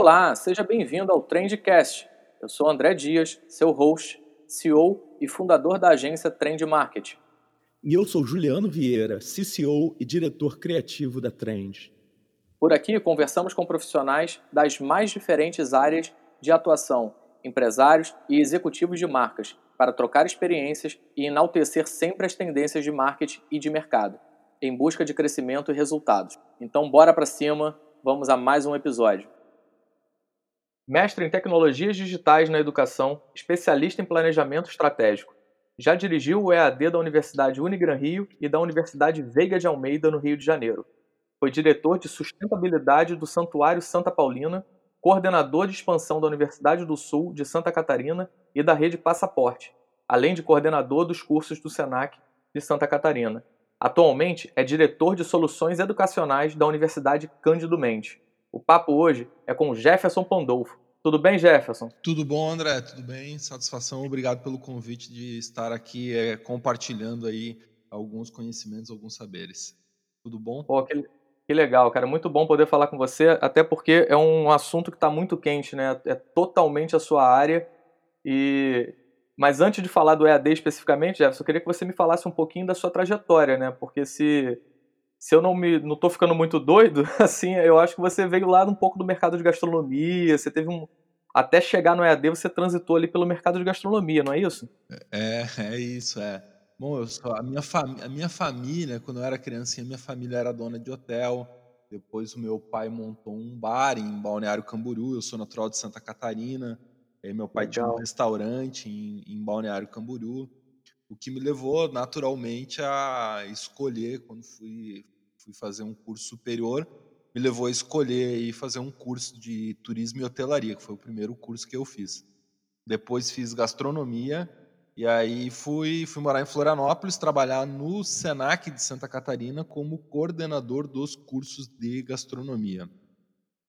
Olá, seja bem-vindo ao Trendcast. Eu sou André Dias, seu host, CEO e fundador da agência Trend Market. E eu sou Juliano Vieira, CCO e diretor criativo da Trend. Por aqui conversamos com profissionais das mais diferentes áreas de atuação, empresários e executivos de marcas, para trocar experiências e enaltecer sempre as tendências de marketing e de mercado, em busca de crescimento e resultados. Então, bora para cima, vamos a mais um episódio. Mestre em tecnologias digitais na educação, especialista em planejamento estratégico. Já dirigiu o EAD da Universidade Unigran Rio e da Universidade Veiga de Almeida, no Rio de Janeiro. Foi diretor de sustentabilidade do Santuário Santa Paulina, coordenador de expansão da Universidade do Sul de Santa Catarina e da Rede Passaporte, além de coordenador dos cursos do SENAC de Santa Catarina. Atualmente é diretor de soluções educacionais da Universidade Cândido Mendes. O papo hoje é com Jefferson Pandolfo. Tudo bem, Jefferson? Tudo bom, André? Tudo bem? Satisfação. Obrigado pelo convite de estar aqui é, compartilhando aí alguns conhecimentos, alguns saberes. Tudo bom? Pô, que, que legal, cara. Muito bom poder falar com você, até porque é um assunto que está muito quente, né? É totalmente a sua área e mas antes de falar do EAD especificamente, Jefferson, eu queria que você me falasse um pouquinho da sua trajetória, né? Porque se, se eu não me não tô ficando muito doido, assim, eu acho que você veio lá um pouco do mercado de gastronomia, você teve um até chegar no EAD você transitou ali pelo mercado de gastronomia, não é isso? É, é isso, é. Bom, eu sou, a, minha a minha família, quando eu era criancinha, minha família era dona de hotel. Depois o meu pai montou um bar em Balneário Camboriú, eu sou natural de Santa Catarina. Aí meu pai Legal. tinha um restaurante em, em Balneário Camboriú, o que me levou naturalmente a escolher, quando fui, fui fazer um curso superior, me levou a escolher e fazer um curso de turismo e hotelaria, que foi o primeiro curso que eu fiz. Depois fiz gastronomia e aí fui, fui morar em Florianópolis, trabalhar no Senac de Santa Catarina como coordenador dos cursos de gastronomia.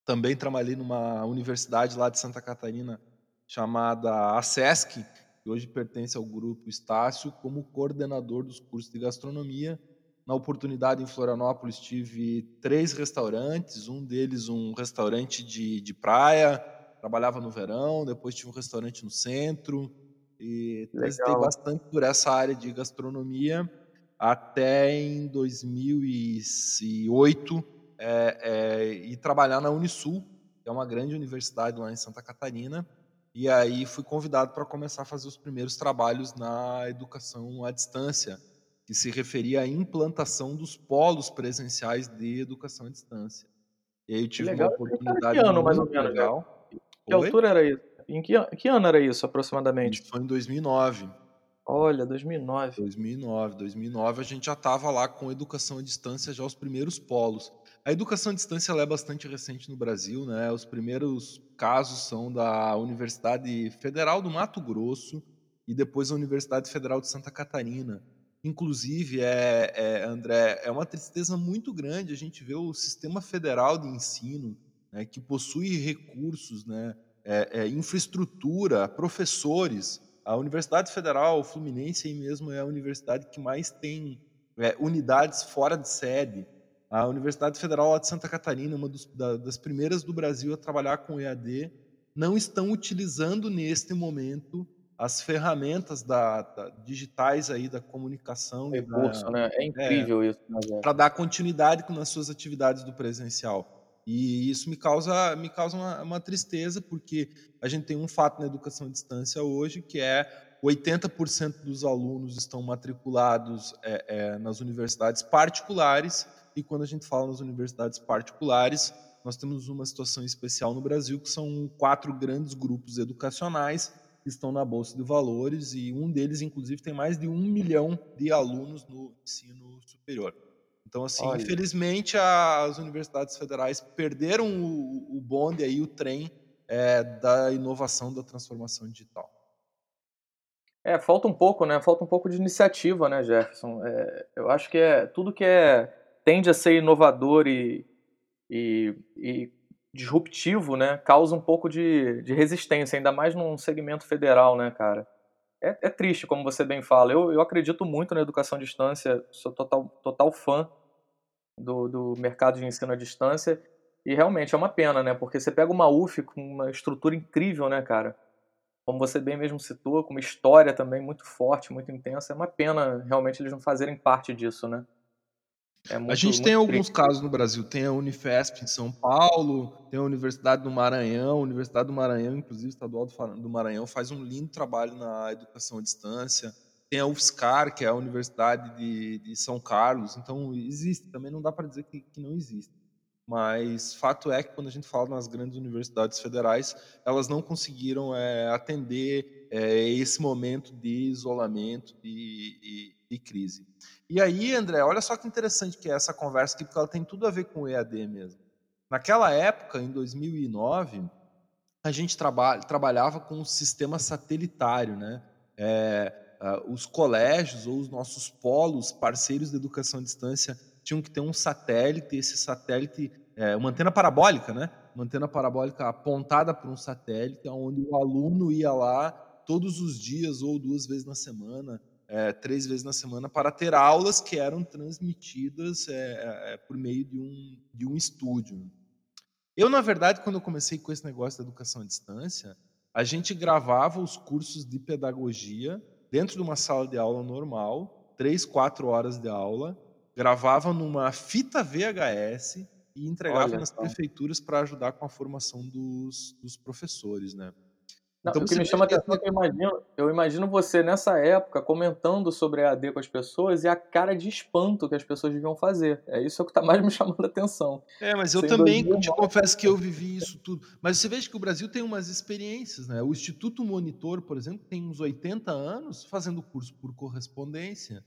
Também trabalhei numa universidade lá de Santa Catarina chamada ASESC, que hoje pertence ao grupo Estácio, como coordenador dos cursos de gastronomia. Na oportunidade, em Florianópolis, tive três restaurantes, um deles um restaurante de, de praia, trabalhava no verão, depois tive um restaurante no centro, e transitei bastante por essa área de gastronomia até em 2008 é, é, e trabalhar na Unisul, que é uma grande universidade lá em Santa Catarina, e aí fui convidado para começar a fazer os primeiros trabalhos na educação à distância, que se referia à implantação dos polos presenciais de educação à distância. E aí eu tive legal. uma oportunidade que ano, mais ou menos, legal. Que Oi? altura era isso? Em que, que ano era isso, aproximadamente? Isso foi em 2009. Olha, 2009. 2009. 2009 a gente já estava lá com educação à distância, já os primeiros polos. A educação à distância é bastante recente no Brasil, né? Os primeiros casos são da Universidade Federal do Mato Grosso e depois a Universidade Federal de Santa Catarina. Inclusive, é, é, André, é uma tristeza muito grande a gente ver o sistema federal de ensino, né, que possui recursos, né, é, é infraestrutura, professores. A Universidade Federal Fluminense aí mesmo é a universidade que mais tem é, unidades fora de sede. A Universidade Federal de Santa Catarina, uma dos, da, das primeiras do Brasil a trabalhar com EAD, não estão utilizando neste momento as ferramentas da, da digitais aí da comunicação. Recurso, da, né? É incrível é, isso. Né, Para dar continuidade nas suas atividades do presencial. E isso me causa, me causa uma, uma, tristeza, porque a gente tem um fato na educação à distância hoje, que é 80% dos alunos estão matriculados é, é, nas universidades particulares e quando a gente fala nas universidades particulares, nós temos uma situação especial no Brasil, que são quatro grandes grupos educacionais que estão na Bolsa de Valores, e um deles, inclusive, tem mais de um milhão de alunos no ensino superior. Então, assim, Olha. infelizmente, as universidades federais perderam o, o bonde aí, o trem é, da inovação, da transformação digital. É, falta um pouco, né? Falta um pouco de iniciativa, né, Jefferson? É, eu acho que é tudo que é tende a ser inovador e, e, e disruptivo, né, causa um pouco de, de, resistência, ainda mais num segmento federal, né, cara. É, é triste, como você bem fala. Eu, eu acredito muito na educação à distância, sou total, total fã do, do mercado de ensino à distância, E realmente é uma pena, né? Porque você pega uma UF com uma estrutura incrível, né, cara? Como você bem mesmo citou, com uma história também muito forte, muito intensa. É uma pena realmente eles não fazerem parte disso, né? É muito, a gente tem alguns casos no Brasil. Tem a Unifesp em São Paulo, tem a Universidade do Maranhão. A Universidade do Maranhão, inclusive, Estadual do Maranhão, faz um lindo trabalho na educação à distância. Tem a UFSCar, que é a Universidade de, de São Carlos. Então, existe. Também não dá para dizer que, que não existe. Mas fato é que quando a gente fala nas grandes universidades federais, elas não conseguiram é, atender é, esse momento de isolamento e, de crise. E aí, André, olha só que interessante que é essa conversa aqui, porque ela tem tudo a ver com o EAD mesmo. Naquela época, em 2009, a gente traba trabalhava com um sistema satelitário, né? É, uh, os colégios ou os nossos polos parceiros de educação à distância tinham que ter um satélite, esse satélite, é, uma antena parabólica, né? Uma antena parabólica apontada para um satélite, onde o aluno ia lá todos os dias ou duas vezes na semana, é, três vezes na semana, para ter aulas que eram transmitidas é, por meio de um, de um estúdio. Eu, na verdade, quando eu comecei com esse negócio da educação à distância, a gente gravava os cursos de pedagogia dentro de uma sala de aula normal, três, quatro horas de aula, gravava numa fita VHS e entregava Olha, nas prefeituras para ajudar com a formação dos, dos professores, né? Não, então, o que me chama a atenção é que eu imagino, eu imagino você nessa época comentando sobre a AD com as pessoas e a cara de espanto que as pessoas deviam fazer. É isso que está mais me chamando a atenção. É, mas eu Sem também te confesso que eu vivi isso tudo. Mas você veja que o Brasil tem umas experiências, né? O Instituto Monitor, por exemplo, tem uns 80 anos fazendo curso por correspondência.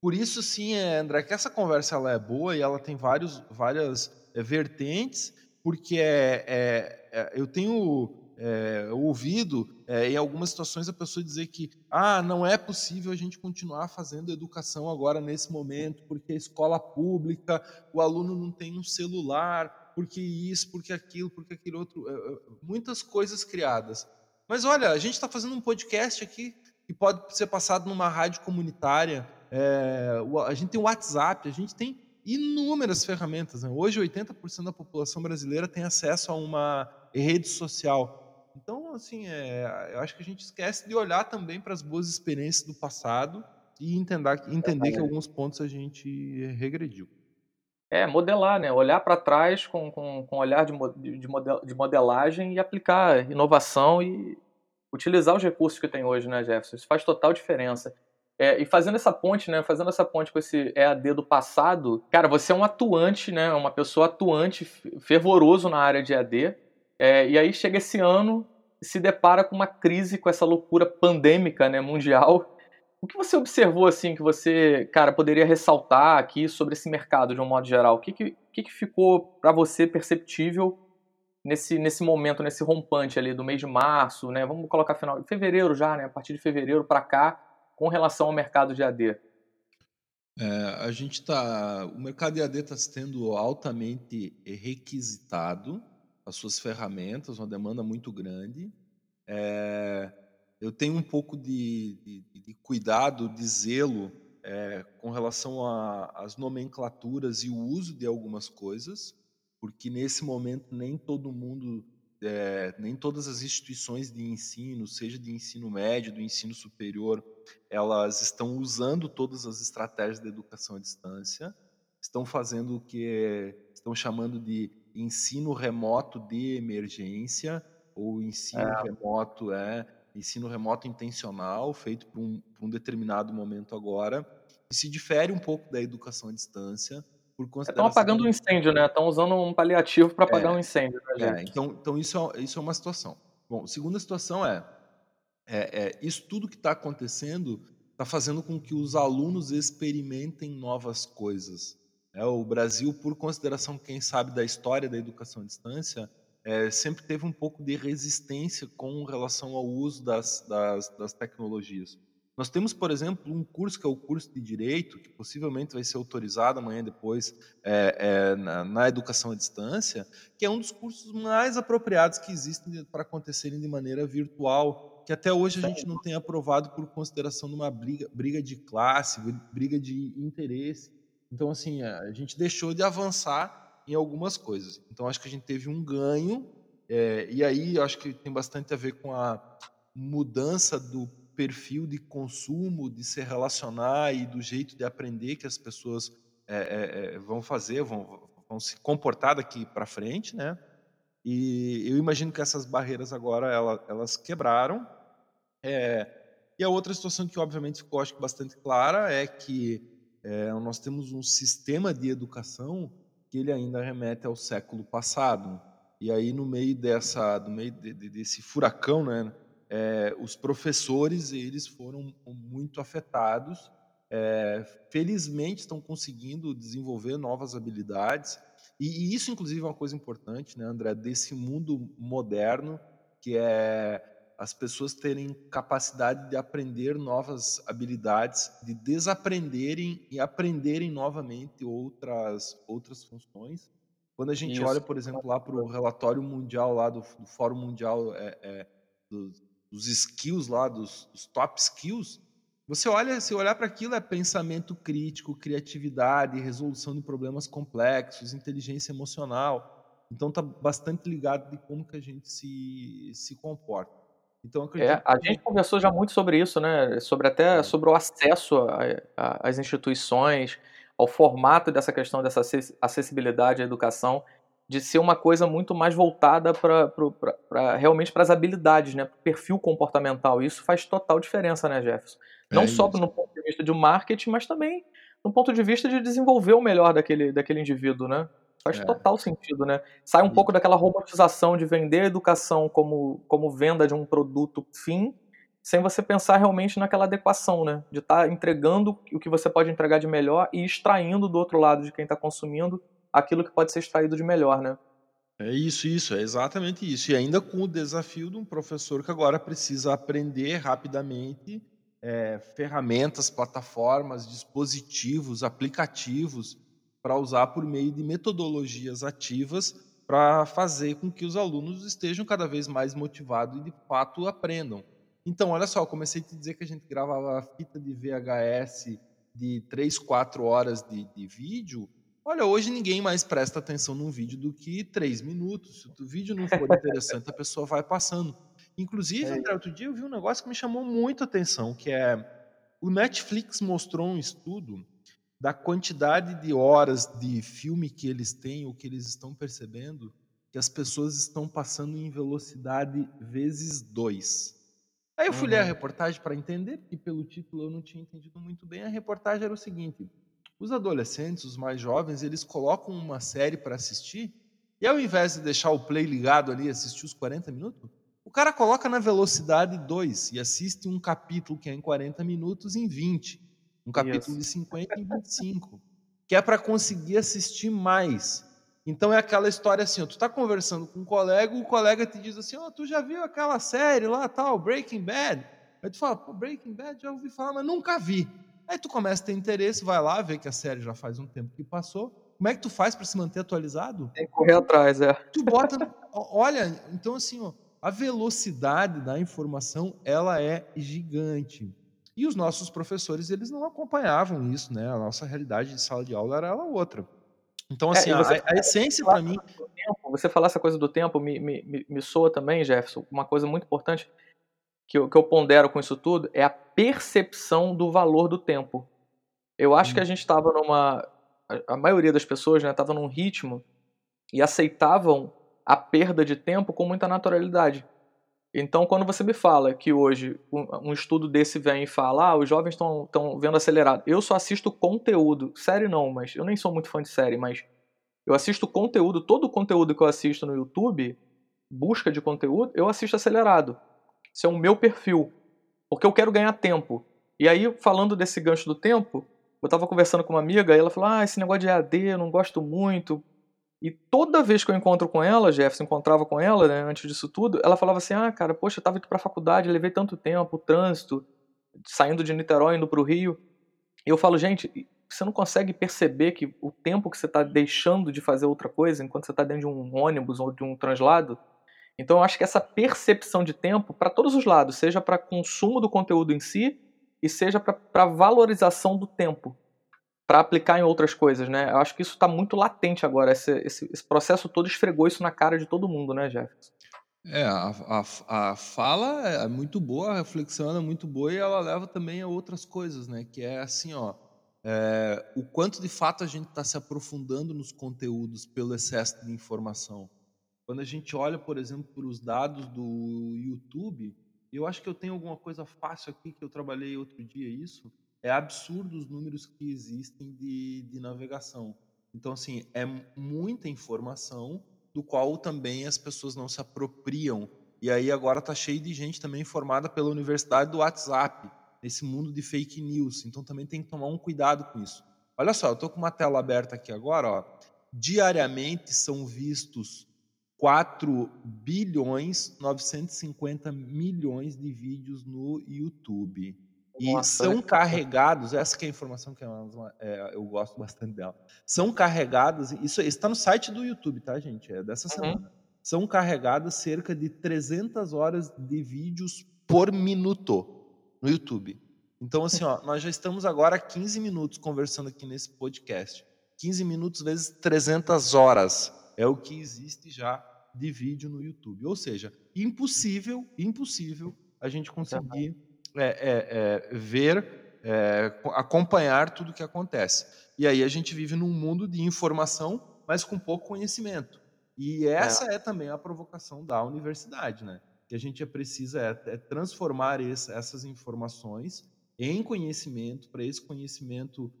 Por isso, sim, é, André, que essa conversa ela é boa e ela tem vários, várias é, vertentes, porque é, é, é eu tenho é, ouvido é, em algumas situações a pessoa dizer que ah, não é possível a gente continuar fazendo educação agora nesse momento, porque a escola pública, o aluno não tem um celular, porque isso, porque aquilo, porque aquilo outro, muitas coisas criadas. Mas olha, a gente está fazendo um podcast aqui que pode ser passado numa rádio comunitária é, a gente tem o WhatsApp, a gente tem inúmeras ferramentas. Né? Hoje, 80% da população brasileira tem acesso a uma rede social. Então, assim, é, eu acho que a gente esquece de olhar também para as boas experiências do passado e entender, entender que alguns pontos a gente regrediu. É, modelar, né? Olhar para trás com, com, com olhar de, de, model, de modelagem e aplicar inovação e utilizar os recursos que tem hoje, né, Jefferson? Isso faz total diferença. É, e fazendo essa ponte, né? Fazendo essa ponte com esse EAD do passado, cara, você é um atuante, né? Uma pessoa atuante, fervoroso na área de EAD. É, e aí chega esse ano se depara com uma crise, com essa loucura pandêmica, né? Mundial. O que você observou, assim, que você, cara, poderia ressaltar aqui sobre esse mercado de um modo geral? O que, que, que, ficou para você perceptível nesse, nesse momento, nesse rompante ali do mês de março, né? Vamos colocar final de fevereiro já, né? A partir de fevereiro para cá com relação ao mercado de AD? É, a gente está, o mercado de AD está sendo altamente requisitado, as suas ferramentas, uma demanda muito grande. É, eu tenho um pouco de, de, de cuidado, de zelo é, com relação às nomenclaturas e o uso de algumas coisas, porque nesse momento nem todo mundo é, nem todas as instituições de ensino, seja de ensino médio, do ensino superior, elas estão usando todas as estratégias de educação à distância, estão fazendo o que estão chamando de ensino remoto de emergência ou ensino é. remoto é ensino remoto intencional feito para um, um determinado momento agora que se difere um pouco da educação à distância Estão apagando um incêndio, né? Estão usando um paliativo para apagar é, um incêndio. Né, é, então, então isso, é, isso é uma situação. Bom, segunda situação é, é, é isso tudo que está acontecendo está fazendo com que os alunos experimentem novas coisas. É, o Brasil, por consideração, quem sabe da história da educação à distância, é, sempre teve um pouco de resistência com relação ao uso das, das, das tecnologias. Nós temos, por exemplo, um curso que é o curso de Direito, que possivelmente vai ser autorizado amanhã depois é, é, na, na, educação à distância, que é um dos cursos mais apropriados que existem para acontecerem de maneira virtual, que até hoje a gente não tem aprovado por consideração de uma briga, briga de classe, briga de interesse. Então, assim, a gente deixou de avançar em algumas coisas. Então, acho que a gente teve um ganho, é, e aí acho que tem bastante a ver com a mudança do perfil de consumo, de se relacionar e do jeito de aprender que as pessoas é, é, vão fazer, vão, vão se comportar daqui para frente, né? E eu imagino que essas barreiras agora elas, elas quebraram. É, e a outra situação que obviamente ficou acho que bastante clara é que é, nós temos um sistema de educação que ele ainda remete ao século passado. E aí no meio dessa, no meio de, de, desse furacão, né, é, os professores eles foram muito afetados. É, felizmente estão conseguindo desenvolver novas habilidades e, e, isso inclusive é uma coisa importante, né, André, desse mundo moderno que é as pessoas terem capacidade de aprender novas habilidades, de desaprenderem e aprenderem novamente outras outras funções. Quando a gente Isso. olha, por exemplo, lá para o relatório mundial lá do, do Fórum Mundial é, é, dos, dos, skills lá, dos, dos, top skills, você olha, se olhar para aquilo é pensamento crítico, criatividade, resolução de problemas complexos, inteligência emocional. Então está bastante ligado de como que a gente se, se comporta. Então, é, a gente conversou já muito sobre isso, né? Sobre até é. sobre o acesso às instituições, ao formato dessa questão dessa acessibilidade à educação, de ser uma coisa muito mais voltada para realmente para as habilidades, né? Para o perfil comportamental. Isso faz total diferença, né, Jefferson? Não é só no ponto de vista de marketing, mas também no ponto de vista de desenvolver o melhor daquele, daquele indivíduo, né? Faz é. total sentido, né? Sai um e... pouco daquela robotização de vender a educação como, como venda de um produto fim, sem você pensar realmente naquela adequação, né? De estar tá entregando o que você pode entregar de melhor e extraindo do outro lado de quem está consumindo aquilo que pode ser extraído de melhor, né? É isso, isso, é exatamente isso. E ainda com o desafio de um professor que agora precisa aprender rapidamente é, ferramentas, plataformas, dispositivos, aplicativos para usar por meio de metodologias ativas para fazer com que os alunos estejam cada vez mais motivados e de fato aprendam. Então, olha só, eu comecei a te dizer que a gente gravava fita de VHS de 3, 4 horas de, de vídeo. Olha, hoje ninguém mais presta atenção num vídeo do que 3 minutos. Se o vídeo não for interessante, a pessoa vai passando. Inclusive, é. André, outro dia eu vi um negócio que me chamou muito a atenção, que é o Netflix mostrou um estudo da quantidade de horas de filme que eles têm, ou que eles estão percebendo, que as pessoas estão passando em velocidade vezes dois. Aí eu fui uhum. ler a uhum. reportagem para entender, porque pelo título eu não tinha entendido muito bem. A reportagem era o seguinte: os adolescentes, os mais jovens, eles colocam uma série para assistir, e ao invés de deixar o play ligado ali e assistir os 40 minutos, o cara coloca na velocidade 2 e assiste um capítulo que é em 40 minutos em 20. Um capítulo Isso. de 50 em 25. que é para conseguir assistir mais. Então é aquela história assim, ó, tu está conversando com um colega, o colega te diz assim, ó, oh, tu já viu aquela série lá, tal, Breaking Bad? Aí tu fala, pô, Breaking Bad já ouvi falar, mas nunca vi. Aí tu começa a ter interesse, vai lá, vê que a série já faz um tempo que passou. Como é que tu faz para se manter atualizado? Tem que correr atrás, é. Tu bota, olha, então assim, ó, a velocidade da informação, ela é gigante. E os nossos professores, eles não acompanhavam isso, né? A nossa realidade de sala de aula era outra. Então, é, assim, é, a, a, essência para mim. Tempo, você falar essa coisa do tempo me, me, me soa também, Jefferson, uma coisa muito importante que eu, que eu pondero com isso tudo é a percepção do valor do tempo. Eu acho hum. que a gente estava numa. A maioria das pessoas estava né, num ritmo e aceitavam a perda de tempo com muita naturalidade. Então, quando você me fala que hoje um, estudo desse vem e fala, ah, os jovens estão vendo acelerado, eu só assisto conteúdo, série não, mas eu nem sou muito fã de série, mas eu assisto conteúdo, todo o conteúdo que eu assisto no YouTube, busca de conteúdo, eu assisto acelerado. Isso é o meu perfil, porque eu quero ganhar tempo. E aí, falando desse gancho do tempo, eu estava conversando com uma amiga e ela falou: Ah, esse negócio de AD eu não gosto muito, e toda vez que eu encontro com ela, Jefferson, encontrava com ela, né, antes disso tudo, ela falava assim: ah, cara, poxa, eu tava indo pra faculdade, levei tanto tempo, o trânsito, saindo de Niterói, indo pro Rio. E eu falo, gente, você não consegue perceber que o tempo que você está deixando de fazer outra coisa enquanto você está dentro de um ônibus ou de um translado? Então eu acho que essa percepção de tempo, para todos os lados, seja para consumo do conteúdo em si e seja para valorização do tempo. Para aplicar em outras coisas, né? Eu acho que isso está muito latente agora. Esse, esse, esse, processo todo esfregou isso na cara de todo mundo, né, Jefferson? É, a, a, a fala é muito boa, a reflexão é muito boa e ela leva também a outras coisas, né? Que é assim, ó, é, o quanto de fato a gente está se aprofundando nos conteúdos pelo excesso de informação. Quando a gente olha, por exemplo, para os dados do YouTube, eu acho que eu tenho alguma coisa fácil aqui que eu trabalhei outro dia isso. É absurdo os números que existem de, de navegação. Então, assim, é muita informação do qual também as pessoas não se apropriam. E aí agora está cheio de gente também formada pela Universidade do WhatsApp, nesse mundo de fake news. Então também tem que tomar um cuidado com isso. Olha só, eu estou com uma tela aberta aqui agora. Ó. Diariamente são vistos 4 bilhões 950 milhões de vídeos no YouTube. E Nossa, são carregados, essa que é a informação que é, eu gosto bastante dela. São carregadas, isso está no site do YouTube, tá, gente? É dessa uhum. semana. São carregadas cerca de 300 horas de vídeos por minuto no YouTube. Então, assim, ó, nós já estamos agora 15 minutos conversando aqui nesse podcast. 15 minutos vezes 300 horas é o que existe já de vídeo no YouTube. Ou seja, impossível, impossível a gente conseguir é, é, é, ver, é, acompanhar tudo o que acontece. E aí a gente vive num mundo de informação, mas com pouco conhecimento. E é. essa é, também a provocação da universidade, né? Que a gente precisa é, transformar esse, essas informações em conhecimento, para esse conhecimento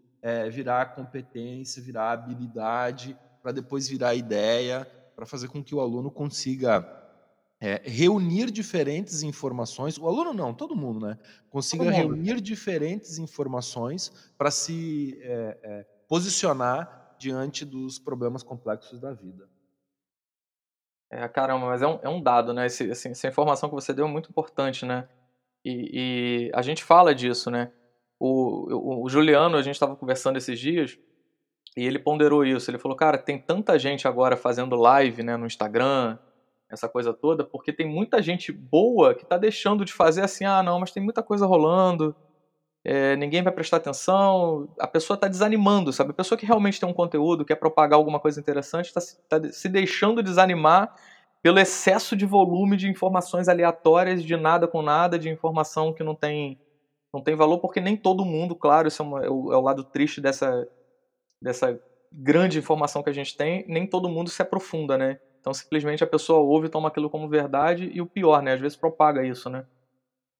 virar competência, virar habilidade, para depois virar ideia, para fazer com que o aluno consiga é, reunir diferentes informações, o aluno não, todo mundo, né? Consiga mundo. reunir diferentes informações para se é, é, posicionar diante dos problemas complexos da vida. É, caramba, mas é um, é um dado, né? Esse, assim, essa informação que você deu é muito importante, né? E, e a gente fala disso, né? O, o, o Juliano, a gente estava conversando esses dias, e ele ponderou isso. Ele falou, cara, tem tanta gente agora fazendo live né, no Instagram, essa coisa toda, porque tem muita gente boa que está deixando de fazer assim, ah, não, mas tem muita coisa rolando, é, ninguém vai prestar atenção, a pessoa está desanimando, sabe? A pessoa que realmente tem um conteúdo, quer propagar alguma coisa interessante, está tá se deixando desanimar pelo excesso de volume de informações aleatórias, de nada com nada, de informação que não tem, não tem valor, porque nem todo mundo, claro, isso é, uma, é, o, é o lado triste dessa, dessa grande informação que a gente tem, nem todo mundo se aprofunda, né? Então simplesmente a pessoa ouve e toma aquilo como verdade e o pior, né? Às vezes propaga isso, né?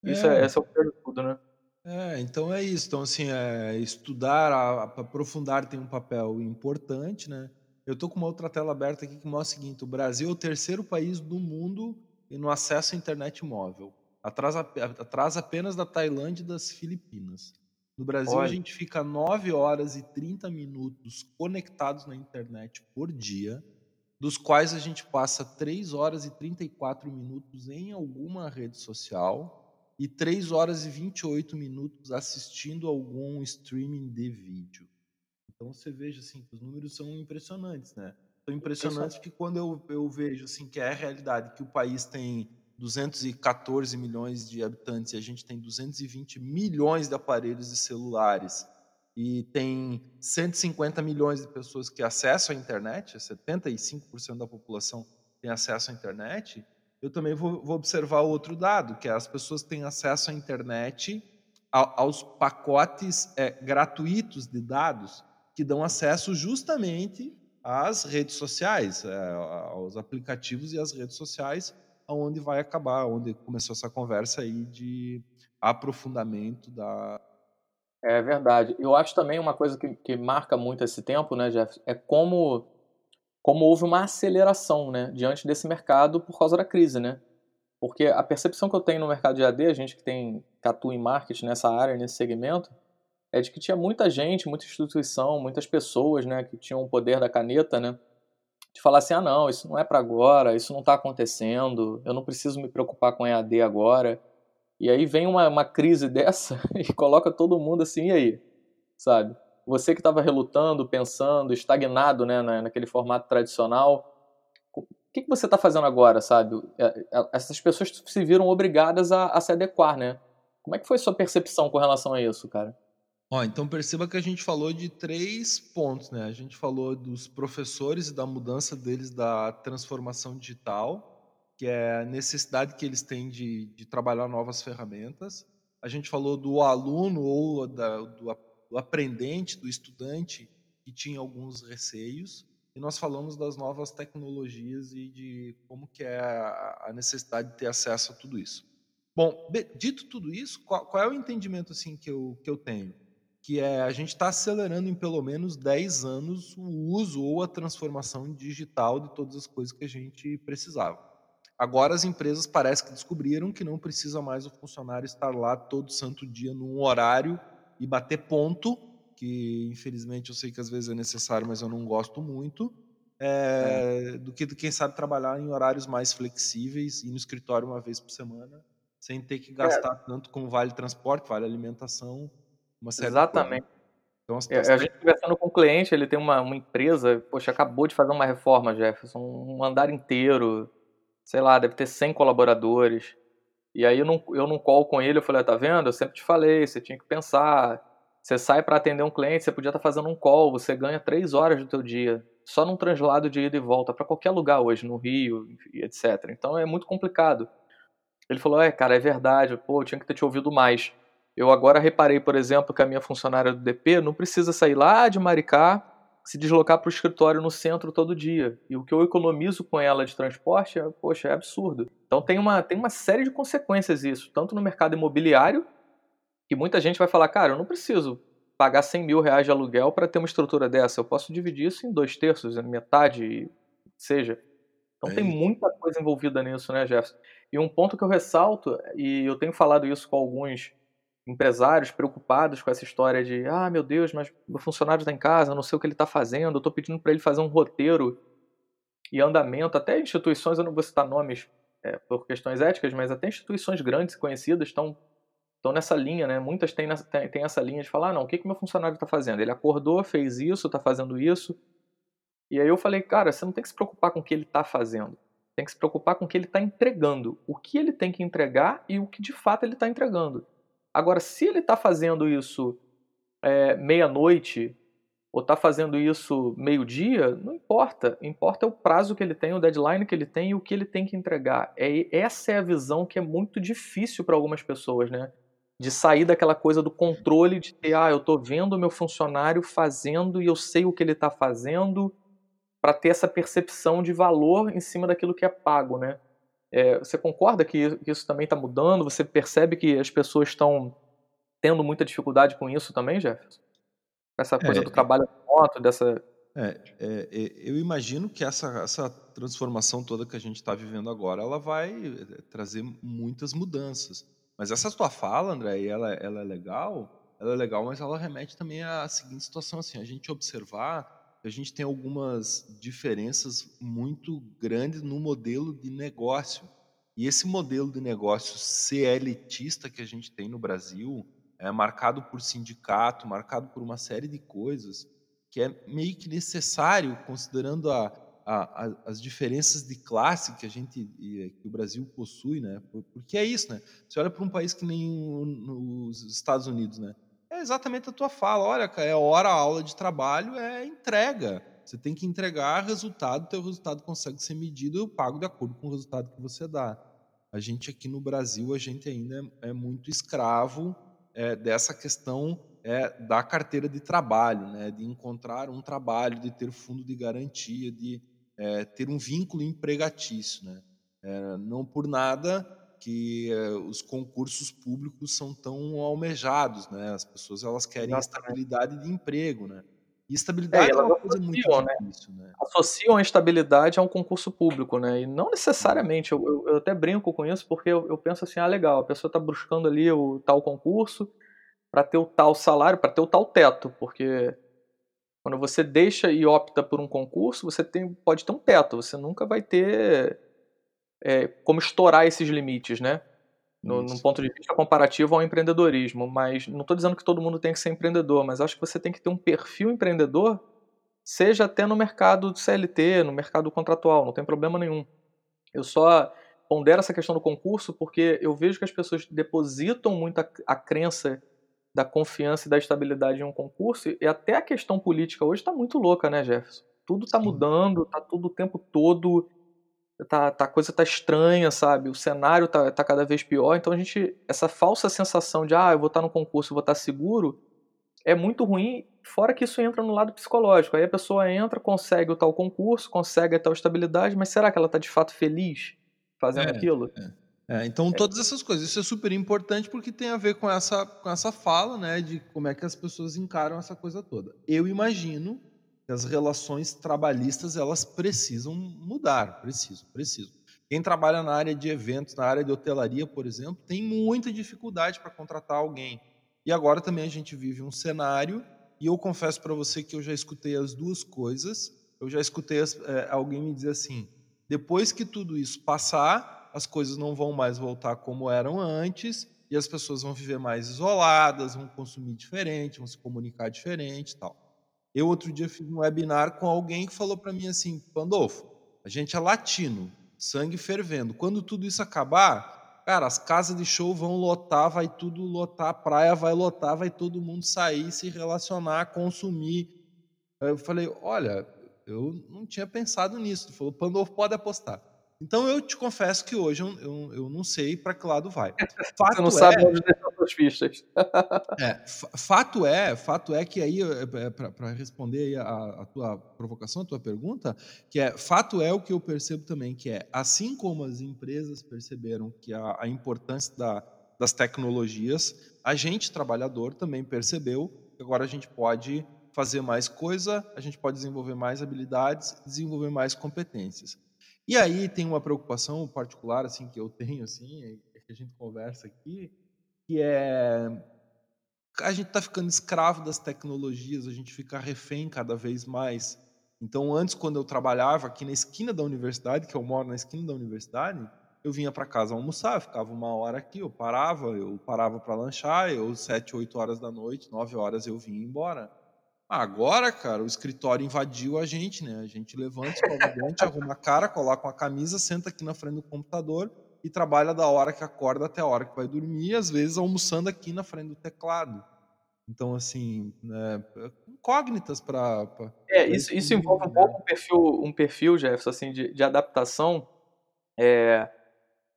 Isso é, é esse é o pior de tudo, né? É, então é isso. Então, assim, é, estudar, a, a, aprofundar tem um papel importante, né? Eu tô com uma outra tela aberta aqui que mostra o seguinte: o Brasil é o terceiro país do mundo no acesso à internet móvel. Atrás, atrás apenas da Tailândia e das Filipinas. No Brasil, Olha. a gente fica 9 horas e 30 minutos conectados na internet por dia dos quais a gente passa 3 horas e 34 minutos em alguma rede social e 3 horas e 28 minutos assistindo algum streaming de vídeo. Então você veja assim, que os números são impressionantes, né? São impressionantes que quando eu, eu vejo assim que é a realidade que o país tem 214 milhões de habitantes e a gente tem 220 milhões de aparelhos e celulares e tem 150 milhões de pessoas que acessam a internet, 75% da população tem acesso à internet, eu também vou, vou, observar outro dado, que é as pessoas têm acesso à internet aos pacotes é, gratuitos de dados que dão acesso justamente às redes sociais, é, aos aplicativos e às redes sociais, aonde vai acabar, onde começou essa conversa aí de aprofundamento da, é verdade. Eu acho também uma coisa que, que marca muito esse tempo, né, Jeff, é como, como houve uma aceleração né, diante desse mercado por causa da crise, né? Porque a percepção que eu tenho no mercado de AD, a gente que tem atua em marketing nessa área, nesse segmento, é de que tinha muita gente, muita instituição, muitas pessoas, né, que tinham o poder da caneta, né, de falar assim, ah não, isso não é para agora, isso não está acontecendo, eu não preciso me preocupar com EAD agora. E aí vem uma, uma crise dessa e coloca todo mundo assim, e aí? Sabe? Você que estava relutando, pensando, estagnado né, naquele formato tradicional, o que, que você está fazendo agora, sabe? É, é, essas pessoas se viram obrigadas a, a, se adequar, né? Como é que foi sua percepção com relação a isso, cara? Ó, então perceba que a gente falou de três pontos, né? A gente falou dos professores e da mudança deles da transformação digital, que é a necessidade que eles têm de, de trabalhar novas ferramentas. A gente falou do aluno ou da, do, do aprendente, do estudante, que tinha alguns receios. E nós falamos das novas tecnologias e de como que é a necessidade de ter acesso a tudo isso. Bom, dito tudo isso, qual, qual é o entendimento assim que eu, que eu tenho? que é a gente está acelerando em pelo menos 10 anos o uso ou a transformação digital de todas as coisas que a gente precisava. Agora as empresas parece que descobriram que não precisa mais o funcionário estar lá todo santo dia num horário e bater ponto, que infelizmente eu sei que às vezes é necessário, mas eu não gosto muito, é, é. do que quem sabe trabalhar em horários mais flexíveis e no escritório uma vez por semana, sem ter que gastar é. tanto com vale transporte, vale alimentação uma série Exatamente. Então, a gente conversando com o cliente, ele tem uma, uma empresa, poxa, acabou de fazer uma reforma, Jefferson, um andar inteiro, sei lá, deve ter 100 colaboradores. E aí eu não, eu não call com ele, eu falei, ah, tá vendo? Eu sempre te falei, você tinha que pensar. Você sai para atender um cliente, você podia estar tá fazendo um call, você ganha três horas do teu dia, só num translado de ida e volta para qualquer lugar hoje, no Rio, etc. Então é muito complicado. Ele falou, é, cara, é verdade, pô, eu tinha que ter te ouvido mais. Eu agora reparei, por exemplo, que a minha funcionária do DP não precisa sair lá de Maricá, se deslocar para o escritório no centro todo dia. E o que eu economizo com ela de transporte, é, poxa, é absurdo. Então tem uma, tem uma série de consequências isso, tanto no mercado imobiliário, que muita gente vai falar, cara, eu não preciso pagar 100 mil reais de aluguel para ter uma estrutura dessa, eu posso dividir isso em dois terços, em metade, seja. Então é tem muita coisa envolvida nisso, né, Jefferson? E um ponto que eu ressalto, e eu tenho falado isso com alguns empresários preocupados com essa história de ah, meu Deus, mas meu funcionário está em casa, não sei o que ele está fazendo, eu estou pedindo para ele fazer um roteiro e andamento, até instituições, eu não vou citar nomes é, por questões éticas, mas até instituições grandes e conhecidas estão estão nessa linha, né? Muitas têm, têm, têm essa linha de falar, ah, não, o que, que meu funcionário está fazendo? Ele acordou, fez isso, está fazendo isso. E aí eu falei, cara, você não tem que se preocupar com o que ele está fazendo. Tem que se preocupar com o que ele está entregando. O que ele tem que entregar e o que de fato ele está entregando. Agora, se ele está fazendo isso é, meia-noite ou está fazendo isso meio-dia, não importa. Importa é o prazo que ele tem, o deadline que ele tem e o que ele tem que entregar. É, essa é a visão que é muito difícil para algumas pessoas, né? De sair daquela coisa do controle de ter, ah, eu estou vendo o meu funcionário fazendo e eu sei o que ele está fazendo, para ter essa percepção de valor em cima daquilo que é pago, né? É, você concorda que isso também está mudando? Você percebe que as pessoas estão tendo muita dificuldade com isso também, Jefferson? Essa coisa é, do trabalho remoto, dessa. É, é, é, eu imagino que essa, essa transformação toda que a gente está vivendo agora, ela vai é, trazer muitas mudanças. Mas essa tua fala, André, ela, ela é legal, ela é legal, mas ela remete também à seguinte situação, assim, a gente observar a gente tem algumas diferenças muito grandes no modelo de negócio. E esse modelo de negócio CLTista que a gente tem no Brasil, é marcado por sindicato, marcado por uma série de coisas, que é meio que necessário, considerando a, a, a, as diferenças de classe que a gente que o Brasil possui, né? Porque é isso, né? Você olha para um país que nem os Estados Unidos, né? É exatamente a tua fala. Olha, é hora, a aula de trabalho é entrega. Você tem que entregar resultado, teu resultado consegue ser medido, eu pago de acordo com o resultado que você dá. A gente aqui no Brasil, a gente ainda é, é muito escravo é, dessa questão é, da carteira de trabalho, né? de encontrar um trabalho, de ter fundo de garantia, de é, ter um vínculo empregatício. Né? É, não por nada que uh, os concursos públicos são tão almejados, né? As pessoas elas querem Exatamente. estabilidade de emprego, né? E estabilidade é, é uma coisa muito né? difícil, né? Associam a estabilidade a um concurso público, né? E não necessariamente. Eu, eu, eu até brinco com isso porque eu, eu, penso assim, ah, legal, a pessoa está buscando ali o tal concurso para ter o tal salário, para ter o tal teto, porque quando você deixa e opta por um concurso, você tem, pode ter um teto, você nunca vai ter é, como estourar esses limites, né? No, num ponto de vista comparativo ao empreendedorismo. Mas não estou dizendo que todo mundo tem que ser empreendedor, mas acho que você tem que ter um perfil empreendedor, seja até no mercado CLT, no mercado contratual, não tem problema nenhum. Eu só pondero essa questão do concurso porque eu vejo que as pessoas depositam muita a crença da confiança e da estabilidade em um concurso. E até a questão política hoje está muito louca, né, Jefferson? Tudo está mudando, está tudo o tempo todo, tá, tá, a coisa tá estranha, sabe? O cenário tá, tá cada vez pior. Então a gente, essa falsa sensação de, ah, eu vou estar tá no concurso, vou estar tá seguro, é muito ruim. Fora que isso entra no lado psicológico. Aí a pessoa entra, consegue o tal concurso, consegue a tal estabilidade, mas será que ela está de fato feliz fazendo é, aquilo? É. É, então, é. todas essas coisas. Isso é super importante porque tem a ver com essa, com essa fala, né, de como é que as pessoas encaram essa coisa toda. Eu imagino que as relações trabalhistas elas precisam mudar, precisam, precisam. Quem trabalha na área de eventos, na área de hotelaria, por exemplo, tem muita dificuldade para contratar alguém. E agora também a gente vive um cenário, e eu confesso para você que eu já escutei as duas coisas. Eu já escutei é, alguém me dizer assim: depois que tudo isso passar, as coisas não vão mais voltar como eram antes e as pessoas vão viver mais isoladas, vão consumir diferente, vão se comunicar diferente, tal. Eu outro dia fiz um webinar com alguém que falou para mim assim, Pandolfo, a gente é latino, sangue fervendo. Quando tudo isso acabar, cara, as casas de show vão lotar, vai tudo lotar, a praia vai lotar, vai todo mundo sair, se relacionar, consumir. Eu falei, olha, eu não tinha pensado nisso. Ele falou, Pandolfo, pode apostar. Então eu te confesso que hoje eu, eu, eu não sei para que lado vai. Fato Você não sabe é, onde deixar suas fichas. é, fato é, fato é que aí é, é para responder a, a, tua provocação, a tua pergunta, que é fato é o que eu percebo também que é assim como as empresas perceberam que a, a importância da, das tecnologias, a gente trabalhador também percebeu que agora a gente pode fazer mais coisa, a gente pode desenvolver mais habilidades, desenvolver mais competências. E aí tem uma preocupação particular assim que eu tenho assim, é que a gente conversa aqui, que é a gente está ficando escravo das tecnologias, a gente fica refém cada vez mais. Então, antes, quando eu trabalhava aqui na esquina da universidade, que eu moro na esquina da universidade, eu vinha para casa almoçar, ficava uma hora aqui, eu parava, eu parava para lanchar, eu sete, oito horas da noite, nove horas eu vinha embora. Agora, cara, o escritório invadiu a gente, né? A gente levanta, escova o dente, arruma a cara, coloca uma camisa, senta aqui na frente do computador e trabalha da hora que acorda até a hora que vai dormir, às vezes almoçando aqui na frente do teclado. Então, assim, né, incógnitas para. É, isso, isso envolve um pouco um perfil, um perfil Jefferson, assim, de, de adaptação. É,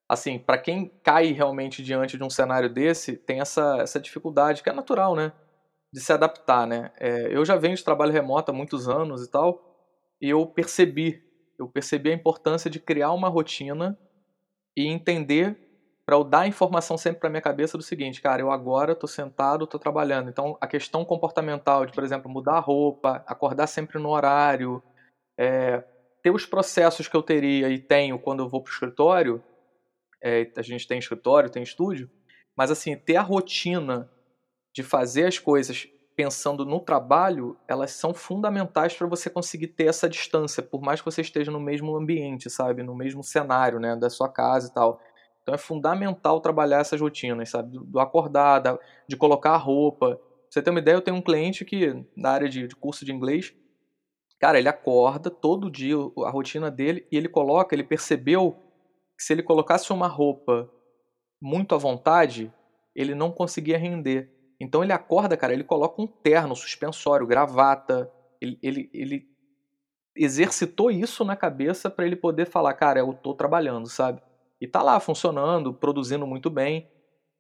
assim, para quem cai realmente diante de um cenário desse, tem essa, essa dificuldade, que é natural, né? De se adaptar, né? É, eu já venho de trabalho remoto há muitos anos e tal, e eu percebi, eu percebi a importância de criar uma rotina e entender para eu dar informação sempre para minha cabeça do seguinte, cara, eu agora estou sentado, estou trabalhando. Então, a questão comportamental de, por exemplo, mudar a roupa, acordar sempre no horário, é, ter os processos que eu teria e tenho quando eu vou para o escritório, é, a gente tem escritório, tem estúdio, mas assim, ter a rotina de fazer as coisas pensando no trabalho, elas são fundamentais para você conseguir ter essa distância, por mais que você esteja no mesmo ambiente, sabe, no mesmo cenário, né, da sua casa e tal. Então é fundamental trabalhar essas rotinas, sabe, do acordar, de colocar a roupa. Pra você ter uma ideia, eu tenho um cliente que na área de, de curso de inglês, cara, ele acorda todo dia a rotina dele e ele coloca, ele percebeu que se ele colocasse uma roupa muito à vontade, ele não conseguia render. Então ele acorda, cara, ele coloca um terno, suspensório, gravata. Ele, ele, ele exercitou isso na cabeça para ele poder falar, cara, eu tô trabalhando, sabe? E tá lá funcionando, produzindo muito bem.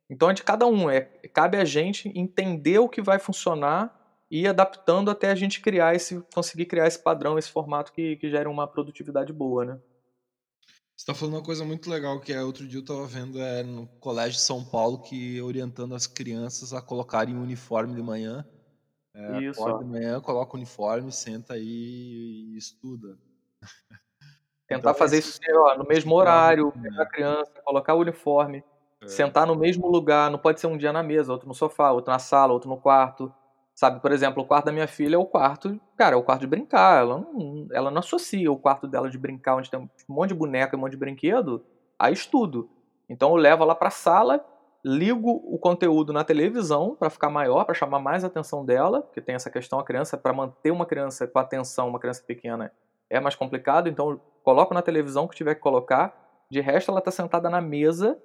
Então é de cada um, é cabe a gente entender o que vai funcionar e ir adaptando até a gente criar esse, conseguir criar esse padrão, esse formato que, que gere uma produtividade boa, né? Você está falando uma coisa muito legal que é outro dia eu estava vendo é, no colégio de São Paulo que orientando as crianças a colocarem uniforme de manhã. É, Isso. Acorda de manhã, coloca o uniforme, senta aí e estuda. Tentar então, fazer isso ó, no mesmo horário, pegar a criança, colocar o uniforme, é. sentar no mesmo lugar, não pode ser um dia na mesa, outro no sofá, outro na sala, outro no quarto. Sabe, por exemplo, o quarto da minha filha é o quarto, cara, é o quarto de brincar. Ela não, ela não associa o quarto dela de brincar, onde tem um monte de boneca e um monte de brinquedo, a estudo. Então eu levo ela para a sala, ligo o conteúdo na televisão para ficar maior, para chamar mais a atenção dela, porque tem essa questão a criança para manter uma criança com atenção, uma criança pequena é mais complicado, então eu coloco na televisão que tiver que colocar. De resto ela está sentada na mesa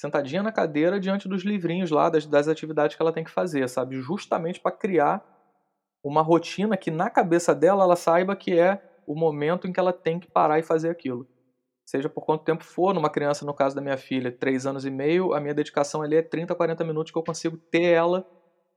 sentadinha na cadeira diante dos livrinhos lá, das, das atividades que ela tem que fazer, sabe? Justamente para criar uma rotina que na cabeça dela ela saiba que é o momento em que ela tem que parar e fazer aquilo. Seja por quanto tempo for, numa criança, no caso da minha filha, 3 anos e meio, a minha dedicação ali é 30, 40 minutos que eu consigo ter ela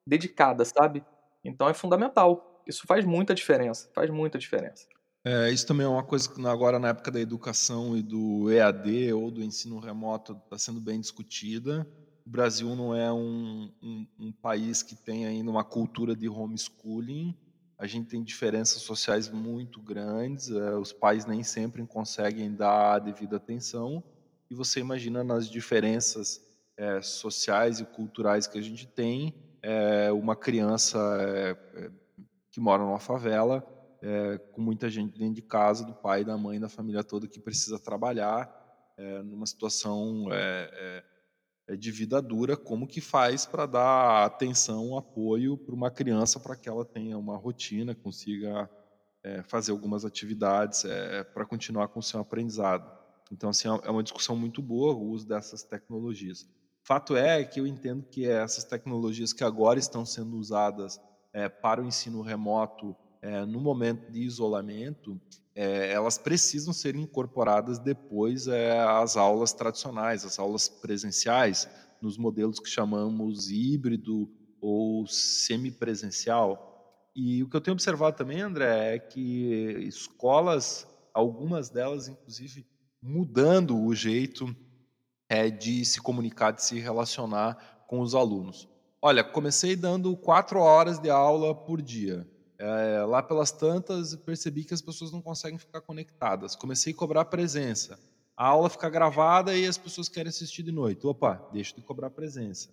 dedicada, sabe? Então é fundamental. Isso faz muita diferença, faz muita diferença. É, isso também é uma coisa que agora na época da educação e do EAD ou do ensino remoto está sendo bem discutida. O Brasil não é um, um, um, país que tem ainda uma cultura de homeschooling. A gente tem diferenças sociais muito grandes. É, os pais nem sempre conseguem dar a devida atenção. E você imagina nas diferenças é, sociais e culturais que a gente tem, é, uma criança é, é, que mora numa favela é, com muita gente dentro de casa, do pai, da mãe, da família toda que precisa trabalhar é, numa situação é, é, é de vida dura, como que faz para dar atenção, apoio para uma criança para que ela tenha uma rotina, consiga é, fazer algumas atividades para continuar com o seu aprendizado. Então, assim, é uma discussão muito boa o uso dessas tecnologias. Fato é que eu entendo que essas tecnologias que agora estão sendo usadas para o ensino remoto é, no momento de isolamento, é, elas precisam ser incorporadas depois é, às aulas tradicionais, às aulas presenciais, nos modelos que chamamos híbrido ou semipresencial. E o que eu tenho observado também, André, é que escolas, algumas delas, inclusive, mudando o jeito é, de se comunicar, de se relacionar com os alunos. Olha, comecei dando quatro horas de aula por dia. É, lá pelas tantas, percebi que as pessoas não conseguem ficar conectadas. Comecei a cobrar presença. A aula fica gravada e as pessoas querem assistir de noite. Opa, deixa de cobrar presença.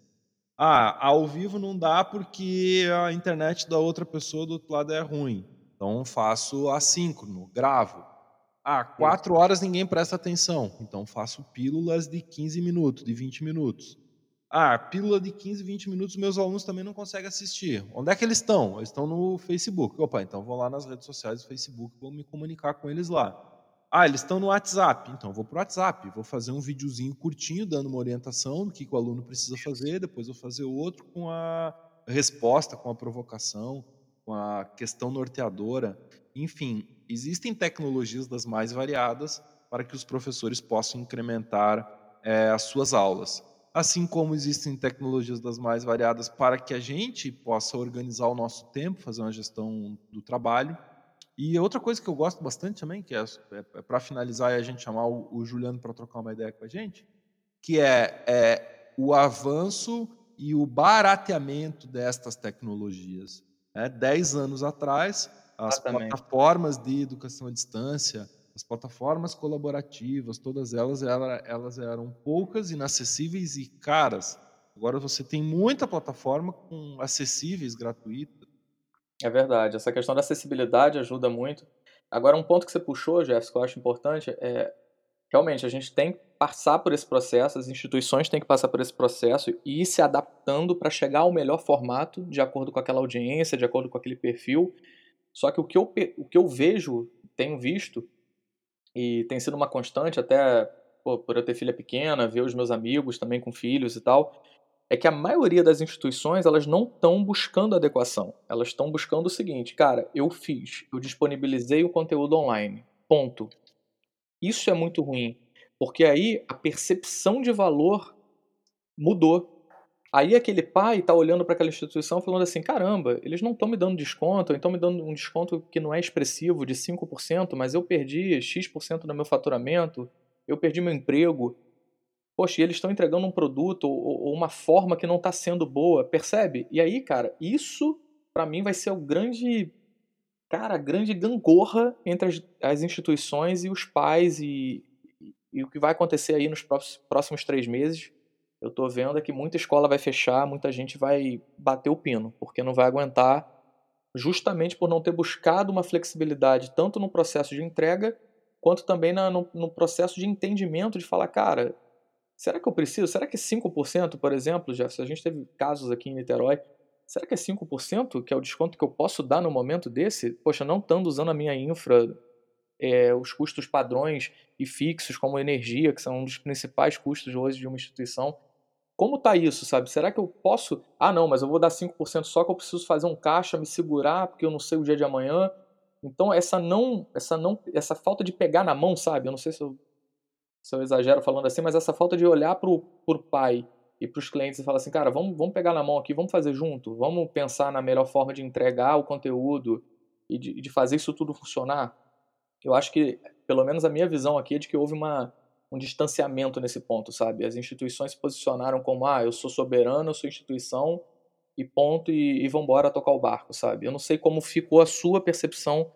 Ah, ao vivo não dá porque a internet da outra pessoa do outro lado é ruim. Então faço assíncrono, gravo. Ah, quatro horas ninguém presta atenção. Então faço pílulas de 15 minutos, de 20 minutos. Ah, pílula de 15, 20 minutos, meus alunos também não conseguem assistir. Onde é que eles estão? Eles estão no Facebook. Opa, então vou lá nas redes sociais do Facebook, vou me comunicar com eles lá. Ah, eles estão no WhatsApp. Então vou para o WhatsApp, vou fazer um videozinho curtinho, dando uma orientação do que, que o aluno precisa fazer, depois vou fazer outro com a resposta, com a provocação, com a questão norteadora. Enfim, existem tecnologias das mais variadas para que os professores possam incrementar é, as suas aulas assim como existem tecnologias das mais variadas para que a gente possa organizar o nosso tempo, fazer uma gestão do trabalho. E outra coisa que eu gosto bastante também, que é, é, é para finalizar e a gente chamar o, o Juliano para trocar uma ideia com a gente, que é, é o avanço e o barateamento destas tecnologias. É, dez anos atrás, as Exatamente. plataformas de educação à distância, as plataformas colaborativas, todas elas, elas eram poucas, inacessíveis e caras. Agora você tem muita plataforma com acessíveis, gratuitas. É verdade. Essa questão da acessibilidade ajuda muito. Agora, um ponto que você puxou, Jeff, que eu acho importante, é realmente a gente tem que passar por esse processo, as instituições têm que passar por esse processo e ir se adaptando para chegar ao melhor formato, de acordo com aquela audiência, de acordo com aquele perfil. Só que o que eu, o que eu vejo, tenho visto, e tem sido uma constante até pô, por eu ter filha pequena, ver os meus amigos também com filhos e tal, é que a maioria das instituições elas não estão buscando adequação. Elas estão buscando o seguinte, cara, eu fiz, eu disponibilizei o conteúdo online, ponto. Isso é muito ruim, porque aí a percepção de valor mudou. Aí aquele pai está olhando para aquela instituição falando assim: caramba, eles não estão me dando desconto, estão me dando um desconto que não é expressivo, de 5%, mas eu perdi X% do meu faturamento, eu perdi meu emprego. Poxa, e eles estão entregando um produto ou, ou uma forma que não está sendo boa, percebe? E aí, cara, isso para mim vai ser o grande. Cara, a grande gangorra entre as, as instituições e os pais e, e, e o que vai acontecer aí nos próximos, próximos três meses eu estou vendo é que muita escola vai fechar, muita gente vai bater o pino, porque não vai aguentar, justamente por não ter buscado uma flexibilidade tanto no processo de entrega, quanto também na, no, no, processo de entendimento, de falar, cara, será que eu preciso? Será que 5%, por exemplo, já, se a gente teve casos aqui em Niterói, será que é 5% que é o desconto que eu posso dar no momento desse? Poxa, não estando usando a minha infra, é, os custos padrões e fixos, como energia, que são um dos principais custos hoje de uma instituição, como tá isso, sabe? Será que eu posso? Ah, não, mas eu vou dar 5% só que eu preciso fazer um caixa, me segurar, porque eu não sei o dia de amanhã. Então, essa não, essa não, essa falta de pegar na mão, sabe? Eu não sei se eu, se eu exagero falando assim, mas essa falta de olhar pro, pro pai e para os clientes e falar assim, cara, vamos, vamos pegar na mão aqui, vamos fazer junto, vamos pensar na melhor forma de entregar o conteúdo e de, de fazer isso tudo funcionar. Eu acho que, pelo menos a minha visão aqui é de que houve uma, um distanciamento nesse ponto, sabe? As instituições se posicionaram como, ah, eu sou soberano, eu sou instituição, e ponto, e, e vambora tocar o barco, sabe? Eu não sei como ficou a sua percepção,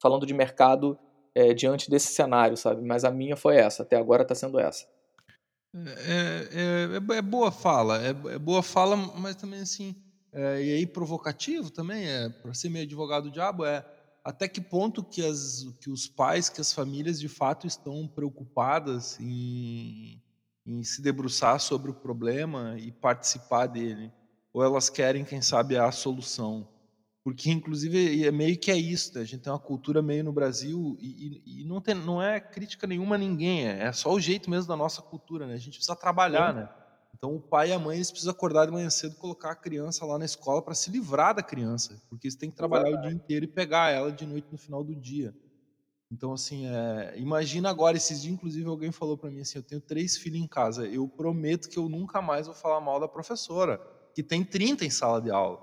falando de mercado, é, diante desse cenário, sabe? Mas a minha foi essa, até agora está sendo essa. É, é, é, é boa fala, é, é, boa fala, mas também assim, é, e aí provocativo também, é, para ser meio advogado do diabo, é até que ponto que, as, que os pais, que as famílias de fato estão preocupadas em, em se debruçar sobre o problema e participar dele, ou elas querem, quem sabe, a solução. Porque, inclusive, é meio que é isso, né? a gente tem uma cultura meio no Brasil, e, e, e não, tem, não é crítica nenhuma a ninguém, é, é só o jeito mesmo da nossa cultura, né? a gente precisa trabalhar, né? Então, o pai e a mãe eles precisam acordar de manhã cedo, colocar a criança lá na escola para se livrar da criança, porque eles têm que trabalhar o dia inteiro e pegar ela de noite no final do dia. Então, assim, é... imagina agora, esses dias, inclusive, alguém falou para mim assim: eu tenho três filhos em casa, eu prometo que eu nunca mais vou falar mal da professora, que tem 30 em sala de aula.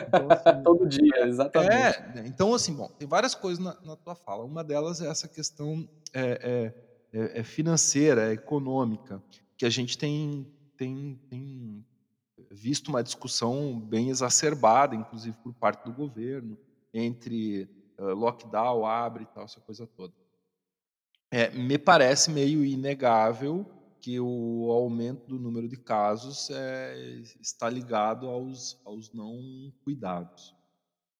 Então, assim, Todo dia, exatamente. É, então, assim, bom, tem várias coisas na, na tua fala. Uma delas é essa questão é, é, é, é financeira, é econômica, que a gente tem tem, tem visto uma discussão bem exacerbada, inclusive por parte do governo, entre uh, lockdown, abre e tal, essa coisa toda. É, me parece meio inegável que o aumento do número de casos é, está ligado aos, aos não cuidados.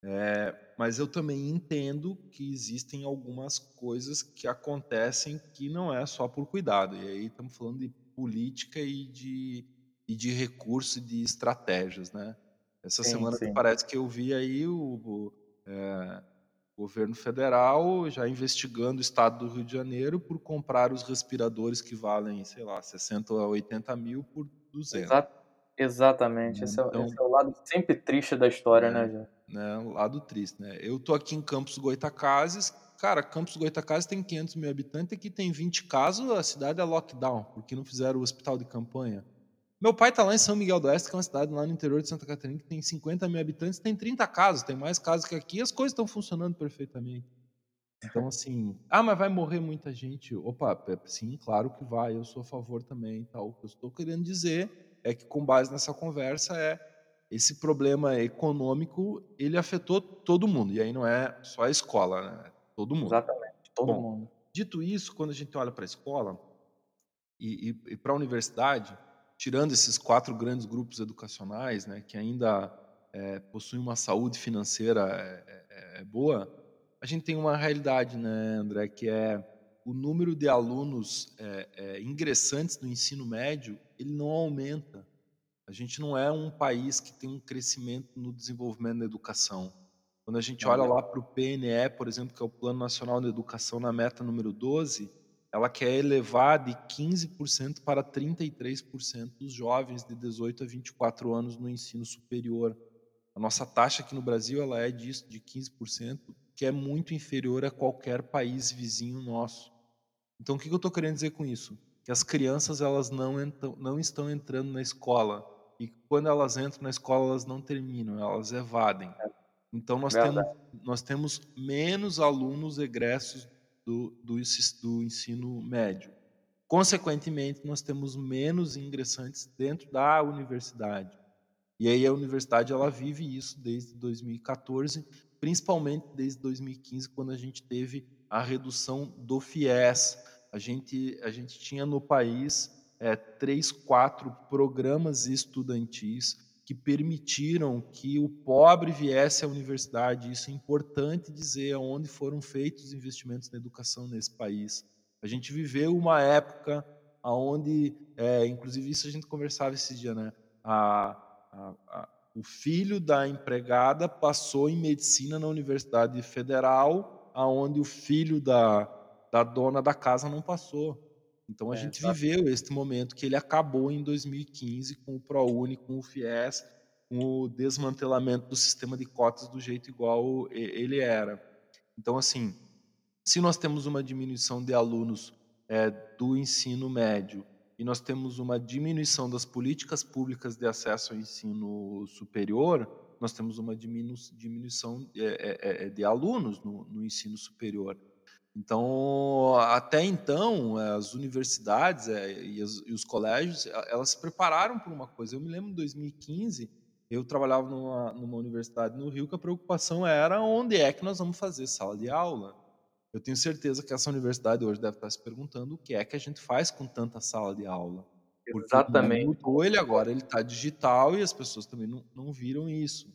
É, mas eu também entendo que existem algumas coisas que acontecem que não é só por cuidado. E aí estamos falando de política e de, e de recurso e de estratégias, né? Essa sim, semana sim. parece que eu vi aí o, o é, governo federal já investigando o estado do Rio de Janeiro por comprar os respiradores que valem, sei lá, 60 a 80 mil por 200. Exato. Exatamente, esse, então, é, esse, é, o lado sempre triste da história, é, né, Jô? Né, o lado triste, né? Eu tô aqui em Campos Goitacazes, Cara, Campos Goitacazes tem 500 mil habitantes, aqui tem 20 casos, a cidade é lockdown, porque não fizeram o hospital de campanha. Meu pai está lá em São Miguel do Oeste, que é uma cidade lá no interior de Santa Catarina, que tem 50 mil habitantes, tem 30 casos, tem mais casos que aqui, as coisas estão funcionando perfeitamente. Então, assim, ah, mas vai morrer muita gente. Opa, sim, claro que vai, eu sou a favor também. Tal. O que eu estou querendo dizer é que, com base nessa conversa, é esse problema econômico, ele afetou todo mundo. E aí não é só a escola, né? Todo mundo. Exatamente, todo Bom, mundo. Dito isso, quando a gente olha para a escola e, e, e para a universidade, tirando esses quatro grandes grupos educacionais, né, que ainda é, possuem uma saúde financeira é, é, é, boa, a gente tem uma realidade, né, André, que é o número de alunos é, é, ingressantes no ensino médio, ele não aumenta. A gente não é um país que tem um crescimento no desenvolvimento da educação. Quando a gente olha lá para o PNE, por exemplo, que é o Plano Nacional de Educação, na meta número 12, ela quer elevar de 15% para 33% dos jovens de 18 a 24 anos no ensino superior. A nossa taxa aqui no Brasil ela é disso, de 15%, que é muito inferior a qualquer país vizinho nosso. Então, o que eu estou querendo dizer com isso? Que as crianças elas não, entram, não estão entrando na escola. E quando elas entram na escola, elas não terminam, elas evadem. Então, nós temos, nós temos menos alunos egressos do, do, do ensino médio. Consequentemente, nós temos menos ingressantes dentro da universidade. E aí a universidade ela vive isso desde 2014, principalmente desde 2015, quando a gente teve a redução do FIES. A gente, a gente tinha no país é, três, quatro programas estudantis que permitiram que o pobre viesse à universidade. Isso é importante dizer aonde foram feitos os investimentos na educação nesse país. A gente viveu uma época onde, é, inclusive isso a gente conversava esse dia, né? A, a, a, o filho da empregada passou em medicina na Universidade Federal, aonde o filho da, da dona da casa não passou. Então a é, gente viveu este momento que ele acabou em 2015 com o ProUni, com o FIES, com o desmantelamento do sistema de cotas do jeito igual ele era. Então, assim, se nós temos uma diminuição de alunos é, do ensino médio e nós temos uma diminuição das políticas públicas de acesso ao ensino superior, nós temos uma diminu diminuição de, é, é, de alunos no, no ensino superior. Então, até então, as universidades é, e, os colégios, elas se prepararam por uma coisa. Eu me lembro em 2015, eu trabalhava numa, numa universidade no Rio que a preocupação era onde é que nós vamos fazer sala de aula. Eu tenho certeza que essa universidade hoje deve estar se perguntando o que é que a gente faz com tanta sala de aula. Porque Exatamente. Mudou ele agora, ele está digital e as pessoas também não, não viram isso.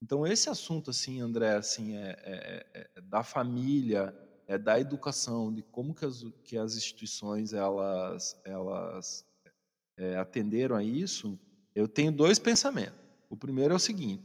Então esse assunto assim, André, assim é, é, é, é da família, é da educação, de como que as, que as instituições elas, elas é, atenderam a isso, eu tenho dois pensamentos. O primeiro é o seguinte: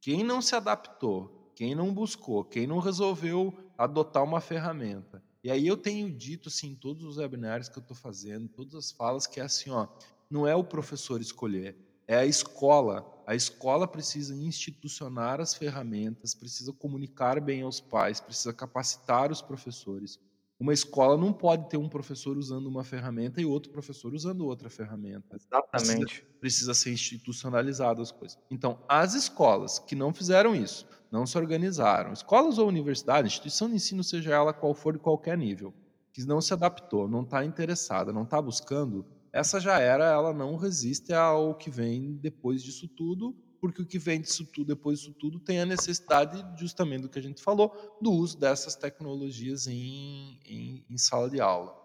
quem não se adaptou, quem não buscou, quem não resolveu adotar uma ferramenta. E aí eu tenho dito assim, em todos os webinários que eu estou fazendo, todas as falas, que é assim, ó, não é o professor escolher, é a escola. A escola precisa institucionar as ferramentas, precisa comunicar bem aos pais, precisa capacitar os professores. Uma escola não pode ter um professor usando uma ferramenta e outro professor usando outra ferramenta. Exatamente. Precisa, precisa ser institucionalizado as coisas. Então, as escolas que não fizeram isso, não se organizaram, escolas ou universidades, instituição de ensino, seja ela qual for de qualquer nível, que não se adaptou, não está interessada, não está buscando, essa já era, ela não resiste ao que vem depois disso tudo, porque o que vem disso tudo, depois disso tudo, tem a necessidade, justamente do que a gente falou, do uso dessas tecnologias em, em, em sala de aula.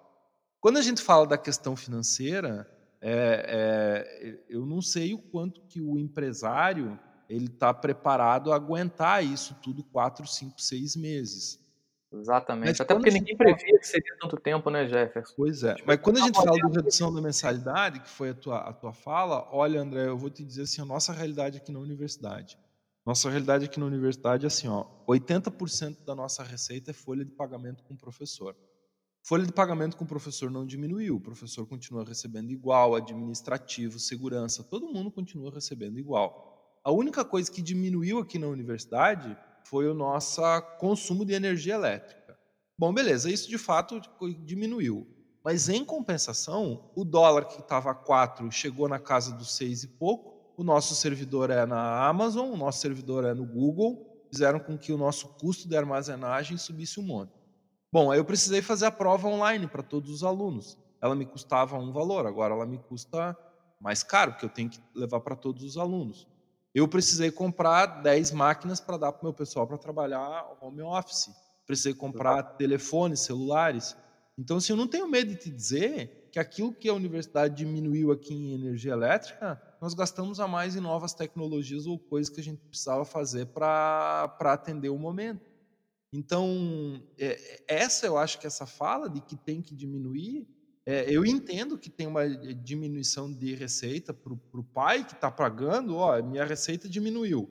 Quando a gente fala da questão financeira, é, é, eu não sei o quanto que o empresário ele está preparado a aguentar isso tudo quatro, cinco, seis meses. Exatamente. Mas Até porque ninguém fala... previa que seria tanto tempo, né, Jefferson? Pois é. Tipo, Mas quando a gente fala de redução da mensalidade, que foi a tua, a tua fala, olha, André, eu vou te dizer assim, a nossa realidade aqui na universidade. Nossa realidade aqui na universidade é assim, ó, 80% da nossa receita é folha de pagamento com o professor. Folha de pagamento com o professor não diminuiu, o professor continua recebendo igual, administrativo, segurança, todo mundo continua recebendo igual. A única coisa que diminuiu aqui na universidade foi o nosso consumo de energia elétrica. Bom, beleza, isso de fato diminuiu. Mas em compensação, o dólar que estava a 4 chegou na casa dos 6 e pouco. O nosso servidor é na Amazon, o nosso servidor é no Google, fizeram com que o nosso custo de armazenagem subisse um monte. Bom, aí eu precisei fazer a prova online para todos os alunos. Ela me custava um valor, agora ela me custa mais caro, porque eu tenho que levar para todos os alunos. Eu precisei comprar 10 máquinas para dar para o meu pessoal para trabalhar home office. Precisei comprar telefones, celulares. Então, assim, eu não tenho medo de te dizer que aquilo que a universidade diminuiu aqui em energia elétrica, nós gastamos a mais em novas tecnologias ou coisas que a gente precisava fazer para atender o momento. Então, é, essa eu acho que essa fala de que tem que diminuir é, eu entendo que tem uma diminuição de receita para o pai que está pagando, ó, minha receita diminuiu.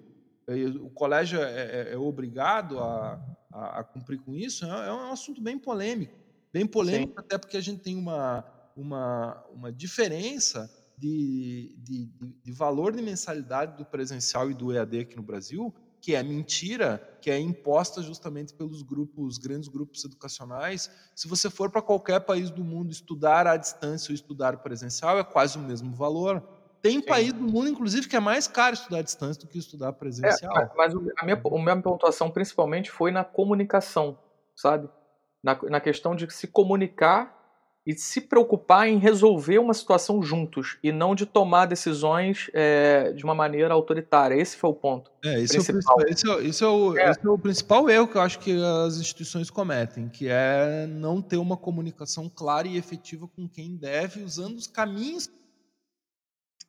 O colégio é, é, é obrigado a, a, a, cumprir com isso, é, é um assunto bem polêmico. Bem polêmico, Sim. até porque a gente tem uma, uma, uma diferença de, de, de valor de mensalidade do presencial e do EAD aqui no Brasil, que é mentira, que é imposta justamente pelos grupos, grandes grupos educacionais. Se você for para qualquer país do mundo estudar à distância ou estudar presencial, é quase o mesmo valor. Tem Sim. país do mundo, inclusive, que é mais caro estudar à distância do que estudar presencial. É, mas a minha, a minha pontuação principalmente foi na comunicação, sabe? Na, na questão de se comunicar e se preocupar em resolver uma situação juntos e não de tomar decisões é, de uma maneira autoritária. Esse foi o ponto. É, esse, principal. É, o, esse, é, esse, é o, é. esse é o principal erro que eu acho que as instituições cometem, que é não ter uma comunicação clara e efetiva com quem deve, usando os caminhos.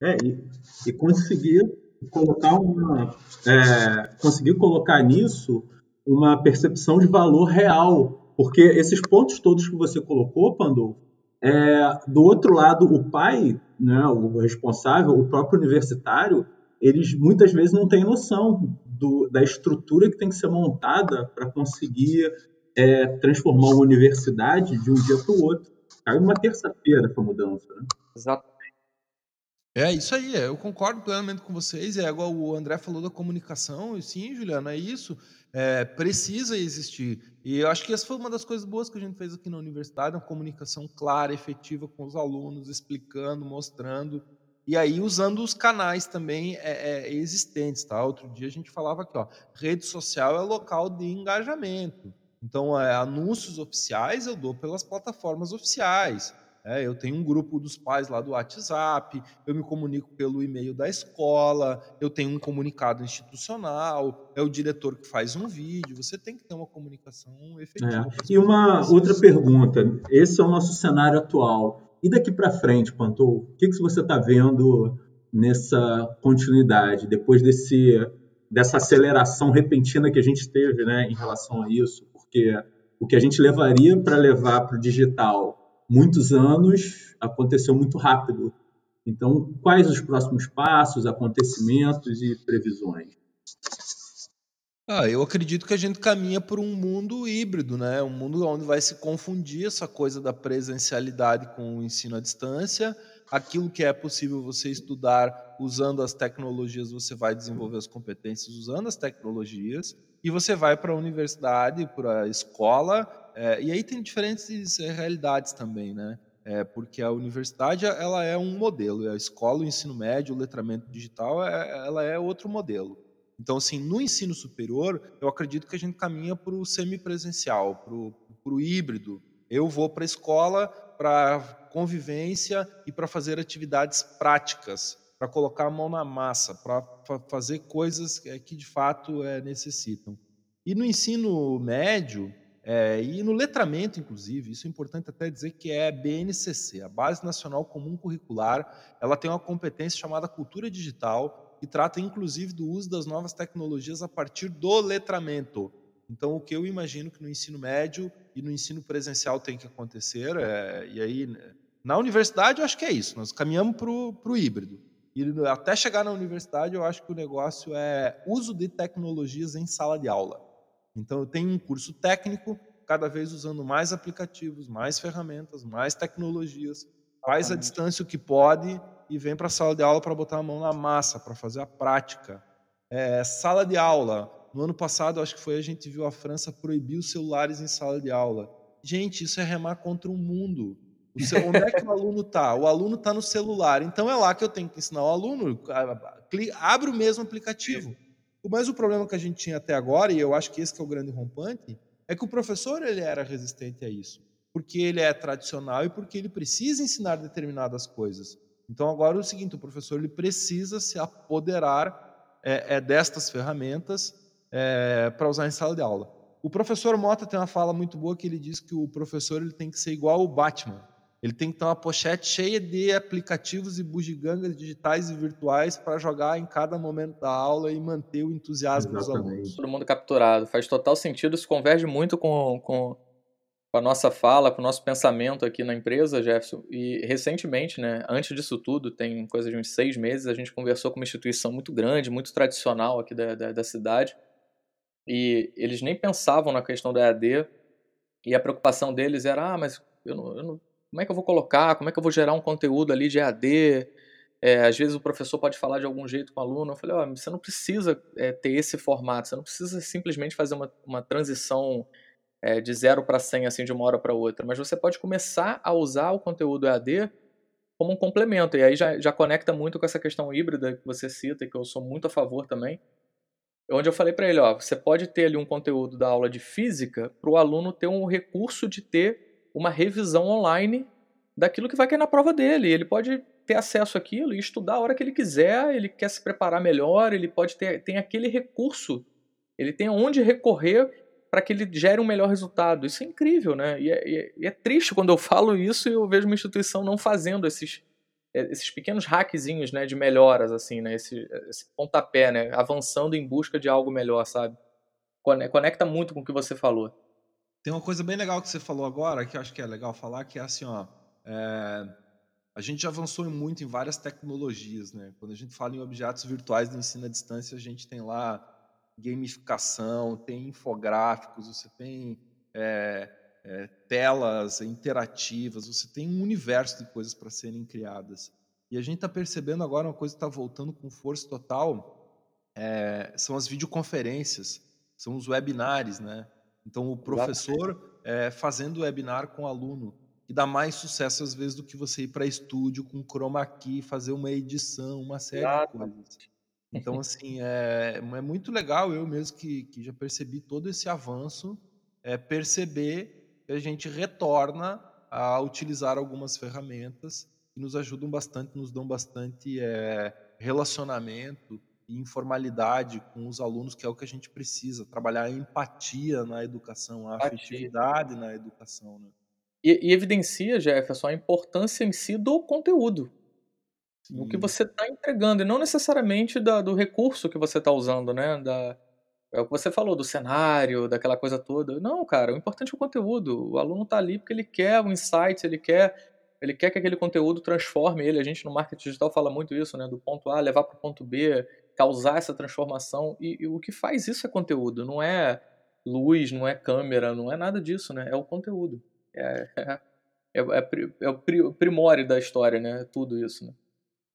É, e, e conseguir colocar uma, é, conseguir colocar nisso uma percepção de valor real porque esses pontos todos que você colocou, Pandolfo, é, do outro lado, o pai, né, o responsável, o próprio universitário, eles muitas vezes não têm noção do, da estrutura que tem que ser montada para conseguir é, transformar uma universidade de um dia para o outro. Caiu numa terça-feira essa mudança. Né? Exato. É isso aí, é, eu concordo plenamente com vocês. É igual o André falou da comunicação, e sim, Juliana, é isso. É, precisa existir. E eu acho que essa foi uma das coisas boas que a gente fez aqui na universidade, uma comunicação clara, efetiva com os alunos, explicando, mostrando, e aí usando os canais também é, é, existentes. Tá? Outro dia a gente falava aqui, ó, rede social é local de engajamento. Então, é, anúncios oficiais eu dou pelas plataformas oficiais. É, eu tenho um grupo dos pais lá do WhatsApp, eu me comunico pelo e-mail da escola, eu tenho um comunicado institucional, é o diretor que faz um vídeo. Você tem que ter uma comunicação efetiva. É. E uma outra pergunta: esse é o nosso cenário atual. E daqui para frente, Pantou, o que, que você está vendo nessa continuidade, depois desse, dessa aceleração repentina que a gente teve né, em relação a isso? Porque o que a gente levaria para levar para o digital muitos anos, aconteceu muito rápido. Então, quais os próximos passos, acontecimentos e previsões? Ah, eu acredito que a gente caminha por um mundo híbrido, né? Um mundo onde vai se confundir essa coisa da presencialidade com o ensino à distância. Aquilo que é possível você estudar usando as tecnologias, você vai desenvolver as competências usando as tecnologias. E você vai para a universidade, para a escola, é, e aí tem diferentes é, realidades também, né? É, porque a universidade ela é um modelo, a escola, o ensino médio, o letramento digital, é, ela é outro modelo. Então, assim, no ensino superior, eu acredito que a gente caminha para o semipresencial, para o híbrido. Eu vou para a escola para convivência e para fazer atividades práticas, para colocar a mão na massa, para fazer coisas é, que de fato é, necessitam. E no ensino médio, é, e no letramento, inclusive, isso é importante até dizer que é BNCC, a Base Nacional Comum Curricular, ela tem uma competência chamada cultura digital, que trata inclusive do uso das novas tecnologias a partir do letramento. Então, o que eu imagino que no ensino médio e no ensino presencial tem que acontecer, é, e aí na universidade eu acho que é isso, nós caminhamos para o híbrido. E até chegar na universidade eu acho que o negócio é uso de tecnologias em sala de aula. Então, eu tenho um curso técnico, cada vez usando mais aplicativos, mais ferramentas, mais tecnologias, faz a distância o que pode e vem para a sala de aula para botar a mão na massa, para fazer a prática. É, sala de aula. No ano passado, acho que foi a gente viu a França proibir os celulares em sala de aula. Gente, isso é remar contra o mundo. O seu, onde é que o aluno está? O aluno está no celular. Então é lá que eu tenho que ensinar o aluno. Abre o mesmo aplicativo. Mas o problema que a gente tinha até agora, e eu acho que esse que é o grande rompante, é que o professor ele era resistente a isso, porque ele é tradicional e porque ele precisa ensinar determinadas coisas. Então agora é o seguinte, o professor ele precisa se apoderar é, é destas ferramentas é, para usar em sala de aula. O professor Mota tem uma fala muito boa que ele diz que o professor ele tem que ser igual o Batman. Ele tem que ter uma pochete cheia de aplicativos e bugigangas digitais e virtuais para jogar em cada momento da aula e manter o entusiasmo Exatamente. dos alunos. Todo mundo capturado. Faz total sentido, isso converge muito com, com, com, a nossa fala, com o nosso pensamento aqui na empresa, Jefferson. E recentemente, né, antes disso tudo, tem coisa de uns seis meses, a gente conversou com uma instituição muito grande, muito tradicional aqui da, da, da cidade. E eles nem pensavam na questão da EAD. E a preocupação deles era, ah, mas eu não, eu não como é que eu vou colocar, como é que eu vou gerar um conteúdo ali de EAD, é, às vezes o professor pode falar de algum jeito com o aluno. Eu falei, oh, você não precisa é, ter esse formato, você não precisa simplesmente fazer uma, uma transição é, de zero para 100, assim, de uma hora para outra, mas você pode começar a usar o conteúdo EAD como um complemento, e aí já, já conecta muito com essa questão híbrida que você cita, que eu sou muito a favor também, onde eu falei para ele, ó, você pode ter ali um conteúdo da aula de física para o aluno ter um recurso de ter uma revisão online daquilo que vai cair na prova dele. Ele pode ter acesso àquilo e estudar a hora que ele quiser, ele quer se preparar melhor, ele pode ter tem aquele recurso, ele tem onde recorrer para que ele gere um melhor resultado. Isso é incrível, né? E é, e é, e é triste quando eu falo isso e eu vejo uma instituição não fazendo esses, é, esses pequenos hackzinhos né, de melhoras, assim, né? Esse, esse pontapé, né? Avançando em busca de algo melhor, sabe? Conecta muito com o que você falou. Tem uma coisa bem legal que você falou agora, que eu acho que é legal falar, que é assim, ó, é, a gente avançou muito em várias tecnologias, né? Quando a gente fala em objetos virtuais de ensino à distância, a gente tem lá gamificação, tem infográficos, você tem é, é, telas interativas, você tem um universo de coisas para serem criadas. E a gente está percebendo agora uma coisa que está voltando com força total, é, são as videoconferências, são os webinars, né? Então o professor é, fazendo webinar com o aluno, que dá mais sucesso às vezes do que você ir para estúdio com chroma key, fazer uma edição, uma série Exato. de coisas. Então, assim, é, é muito legal, eu mesmo que, que já percebi todo esse avanço, é perceber que a gente retorna a utilizar algumas ferramentas que nos ajudam bastante, nos dão bastante é, relacionamento e informalidade com os alunos, que é o que a gente precisa, trabalhar a empatia na educação, a afetividade na educação. Né? E, e, evidencia, Jefferson, a importância em si do conteúdo. Sim. Do que você está entregando, e não necessariamente da, do recurso que você está usando, né? Da, é o que você falou, do cenário, daquela coisa toda. Não, cara, o importante é o conteúdo. O aluno está ali porque ele quer um insight, ele quer, ele quer que aquele conteúdo transforme ele. A gente no marketing digital fala muito isso, né? Do ponto A levar para o ponto B, causar essa transformação. E, e, o que faz isso é conteúdo, não é luz, não é câmera, não é nada disso, né? É o conteúdo. É, é, é, é, o primórdio da história, né? Tudo isso, né?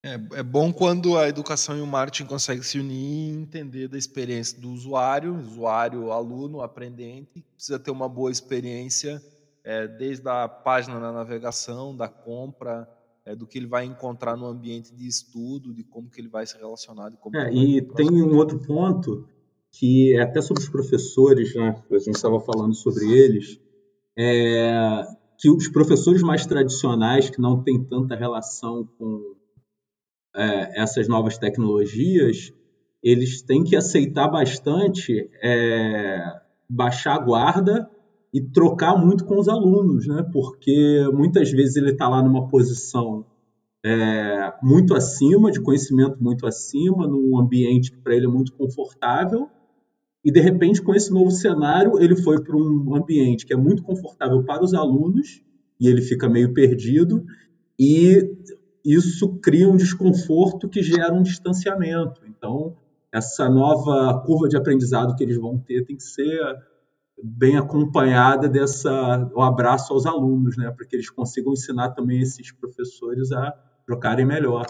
É, é bom quando a educação e o marketing conseguem se unir e entender da experiência do usuário, usuário, aluno, aprendente, precisa ter uma boa experiência é, desde a página na navegação, da compra, é, do que ele vai encontrar no ambiente de estudo, de como que ele vai se relacionar. É, e tem um outro ponto que é até sobre os professores, né? A gente estava falando sobre eles, é, que os professores mais tradicionais que não têm tanta relação com é, essas novas tecnologias, eles têm que aceitar bastante, é, baixar a guarda e trocar muito com os alunos, né? Porque muitas vezes ele está lá numa posição é, muito acima, de conhecimento muito acima, num ambiente que para ele é muito confortável, e de repente com esse novo cenário ele foi para um ambiente que é muito confortável para os alunos e ele fica meio perdido e isso cria um desconforto que gera um distanciamento. Então, essa nova curva de aprendizado que eles vão ter tem que ser bem acompanhada dessa o abraço aos alunos, né, para que eles consigam ensinar também esses professores a trocarem melhor.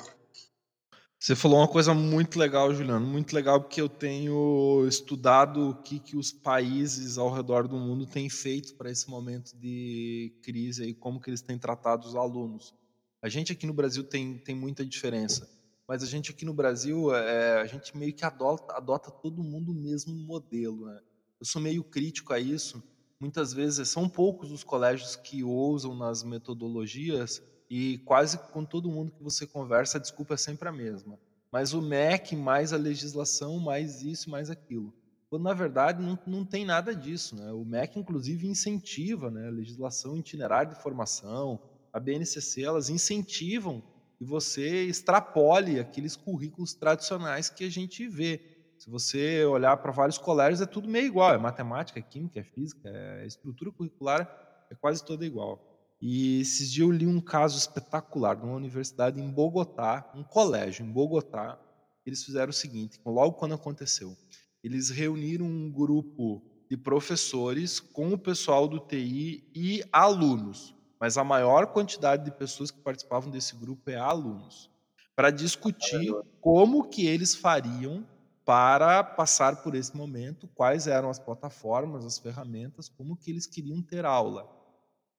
Você falou uma coisa muito legal, Juliano, muito legal porque eu tenho estudado o que, que os países ao redor do mundo têm feito para esse momento de crise e como que eles têm tratado os alunos. A gente aqui no Brasil tem, tem muita diferença, mas a gente aqui no Brasil, é, a gente meio que adota, adota todo mundo o mesmo modelo. Né? Eu sou meio crítico a isso. Muitas vezes são poucos os colégios que ousam nas metodologias e quase com todo mundo que você conversa, a desculpa é sempre a mesma. Mas o MEC, mais a legislação, mais isso, mais aquilo. Quando, na verdade, não, não tem nada disso. Né? O MEC, inclusive, incentiva né? a legislação itinerária de formação, a BNCC, elas incentivam que você extrapole aqueles currículos tradicionais que a gente vê. Se você olhar para vários colégios, é tudo meio igual. É matemática, é química, é física, é estrutura curricular é quase toda igual. E esses dias eu li um caso espetacular de uma universidade em Bogotá, um colégio em Bogotá. Eles fizeram o seguinte, logo quando aconteceu, eles reuniram um grupo de professores com o pessoal do TI e alunos mas a maior quantidade de pessoas que participavam desse grupo é alunos, para discutir como que eles fariam para passar por esse momento, quais eram as plataformas, as ferramentas, como que eles queriam ter aula.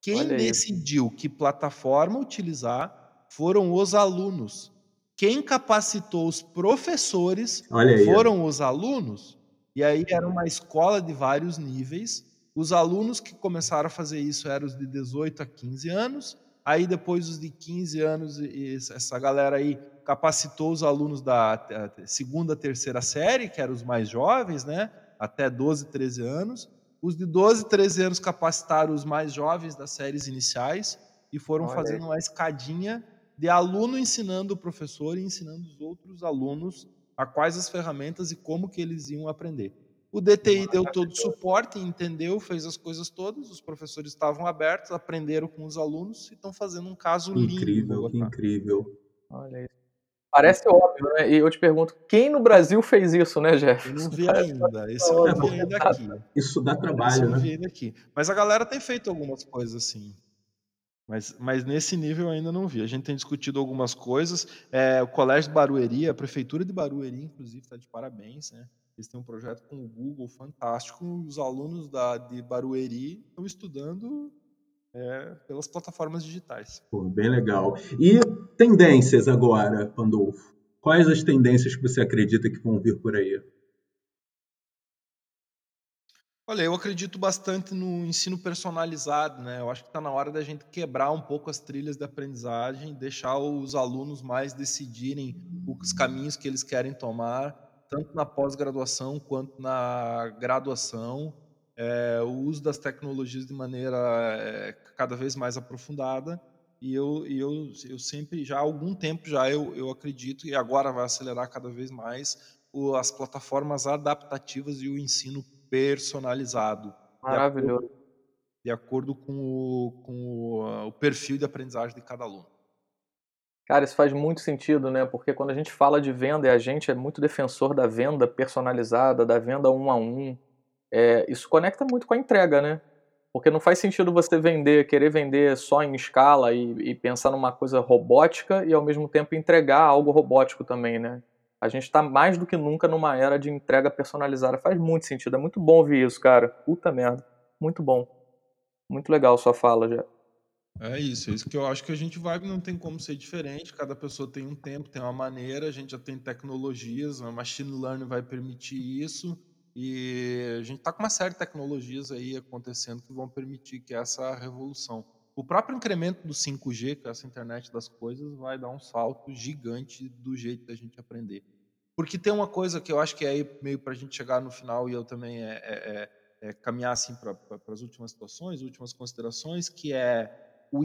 Quem decidiu que plataforma utilizar foram os alunos. Quem capacitou os professores foram os alunos. E aí era uma escola de vários níveis, os alunos que começaram a fazer isso eram os de 18 a 15 anos, aí depois os de 15 anos, essa galera aí capacitou os alunos da segunda, terceira série, que eram os mais jovens, né, até 12, 13 anos. Os de 12, 13 anos capacitaram os mais jovens das séries iniciais e foram Olha fazendo uma escadinha de aluno ensinando o professor e ensinando os outros alunos a quais as ferramentas e como que eles iam aprender. O DTI deu todo o suporte, entendeu, fez as coisas todas, os professores estavam abertos, aprenderam com os alunos e estão fazendo um caso incrível, lindo. Incrível, incrível. Olha isso. Parece óbvio, né? E eu te pergunto, quem no Brasil fez isso, né, Jeff? Eu não vi ainda. Esse eu não vi ainda aqui. Isso dá trabalho, eu né? não vi ainda aqui. Mas a galera tem feito algumas coisas assim. Mas, mas nesse nível eu ainda não vi. A gente tem discutido algumas coisas. É, o Colégio de Barueri, a Prefeitura de Barueri, inclusive, está de parabéns. Né? Eles têm um projeto com o Google fantástico. Os alunos da, de Barueri estão estudando é, pelas plataformas digitais. Pô, bem legal. E tendências agora, Pandolfo? Quais as tendências que você acredita que vão vir por aí? Olha, eu acredito bastante no ensino personalizado, né? Eu acho que está na hora da gente quebrar um pouco as trilhas de aprendizagem, deixar os alunos mais decidirem os caminhos que eles querem tomar, tanto na pós-graduação quanto na graduação, é, o uso das tecnologias de maneira é, cada vez mais aprofundada. E eu, e eu, eu sempre, já há algum tempo já, eu, eu acredito, e agora vai acelerar cada vez mais, o, as plataformas adaptativas e o ensino personalizado. Maravilhoso. De acordo, de acordo com, o, com o, o perfil de aprendizagem de cada aluno. Cara, isso faz muito sentido, né? Porque quando a gente fala de venda, e a gente é muito defensor da venda personalizada, da venda um a um, é, isso conecta muito com a entrega, né? Porque não faz sentido você vender, querer vender só em escala e, e pensar numa coisa robótica e ao mesmo tempo entregar algo robótico também, né? A gente está mais do que nunca numa era de entrega personalizada. Faz muito sentido. É muito bom ouvir isso, cara. Puta merda. Muito bom. Muito legal sua fala, já. É isso, é isso que eu acho que a gente vai, não tem como ser diferente, cada pessoa tem um tempo, tem uma maneira, a gente já tem tecnologias, a machine learning vai permitir isso, e a gente está com uma série de tecnologias aí acontecendo que vão permitir que essa revolução. O próprio incremento do 5G, que é essa internet das coisas, vai dar um salto gigante do jeito da gente aprender. Porque tem uma coisa que eu acho que é aí meio para a gente chegar no final e eu também é, é, é, é caminhar assim para as últimas situações, últimas considerações, que é o,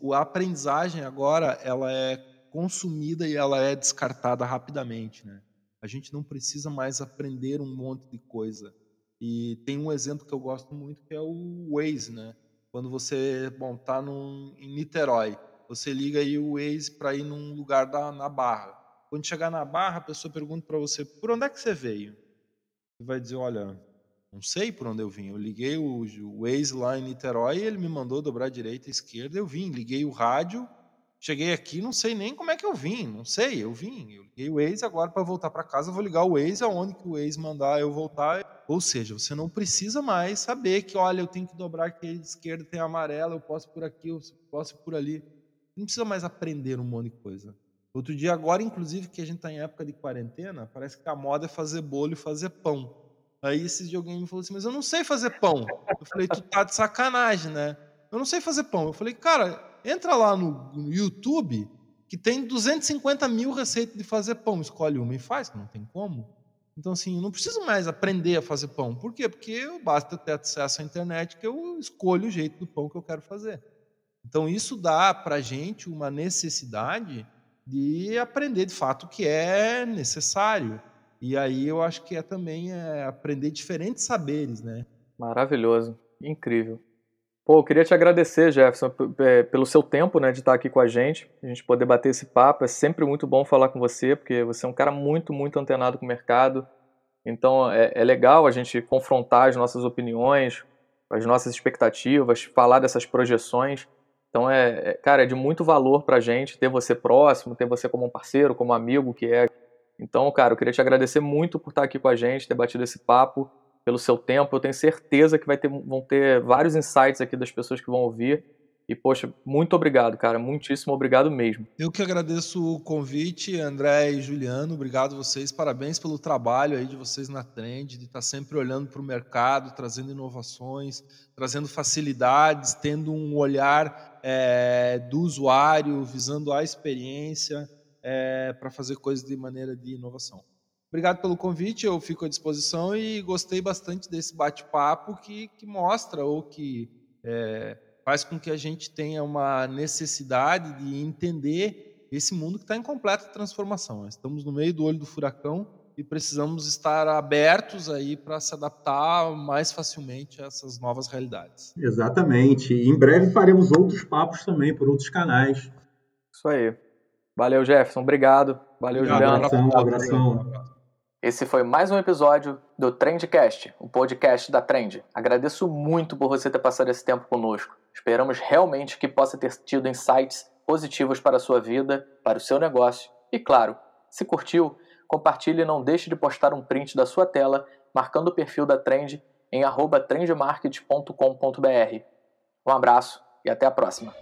o, a aprendizagem agora ela é consumida e ela é descartada rapidamente, né? A gente não precisa mais aprender um monte de coisa. E tem um exemplo que eu gosto muito que é o Waze, né? Quando você, bom, tá num, em Niterói, você liga aí o Waze para ir num lugar da, na Barra. Quando chegar na Barra, a pessoa pergunta para você, por onde é que você veio? Você vai dizer, olha, não sei por onde eu vim. Eu liguei o, o Waze lá em Niterói e ele me mandou dobrar direita e esquerda, eu vim. Liguei o rádio, cheguei aqui, não sei nem como é que eu vim, não sei, eu vim. Eu liguei o Waze, agora para voltar para casa vou ligar o Waze aonde que o Waze mandar eu voltar ou seja, você não precisa mais saber que, olha, eu tenho que dobrar aqui à esquerda, tem amarelo, eu posso por aqui, eu posso por ali. Não precisa mais aprender um monte de coisa. Outro dia, agora, inclusive, que a gente está em época de quarentena, parece que a moda é fazer bolo e fazer pão. Aí esses de alguém me falou assim, mas eu não sei fazer pão. Eu falei, tu tá de sacanagem, né? Eu não sei fazer pão. Eu falei, cara, entra lá no, YouTube, que tem 250 mil receitas de fazer pão. Escolhe uma e faz, não tem como. Então, assim, eu não preciso mais aprender a fazer pão. Por quê? Porque basta ter acesso à internet que eu escolho o jeito do pão que eu quero fazer. Então, isso dá para a gente uma necessidade de aprender de fato o que é necessário. E aí eu acho que é também é, aprender diferentes saberes, né? Maravilhoso, incrível. Pô, eu queria te agradecer, Jefferson, é, pelo seu tempo, né, de estar aqui com a gente, a gente poder bater esse papo. É sempre muito bom falar com você, porque você é um cara muito, muito antenado com o mercado. Então é, é legal a gente confrontar as nossas opiniões, as nossas expectativas, falar dessas projeções. Então é, é cara, é de muito valor para a gente ter você próximo, ter você como um parceiro, como amigo que é. Então, cara, eu queria te agradecer muito por estar aqui com a gente, ter batido esse papo pelo seu tempo. Eu tenho certeza que vai ter, vão ter vários insights aqui das pessoas que vão ouvir. E, poxa, muito obrigado, cara. Muitíssimo obrigado mesmo. Eu que agradeço o convite, André e Juliano. Obrigado vocês. Parabéns pelo trabalho aí de vocês na Trend, de estar sempre olhando para o mercado, trazendo inovações, trazendo facilidades, tendo um olhar é, do usuário, visando a experiência é, para fazer coisas de maneira de inovação. Obrigado pelo convite, eu fico à disposição e gostei bastante desse bate-papo que, que mostra ou que é, faz com que a gente tenha uma necessidade de entender esse mundo que está em completa transformação. Estamos no meio do olho do furacão e precisamos estar abertos aí para se adaptar mais facilmente a essas novas realidades. Exatamente. E em breve faremos outros papos também por outros canais. Isso aí. Valeu, Jefferson. Obrigado. Valeu, Juliano. Abração, abração. Esse foi mais um episódio do Trendcast, o podcast da Trend. Agradeço muito por você ter passado esse tempo conosco. Esperamos realmente que possa ter tido insights positivos para a sua vida, para o seu negócio. E claro, se curtiu, compartilhe e não deixe de postar um print da sua tela marcando o perfil da Trend em trendmarket.com.br. Um abraço e até a próxima.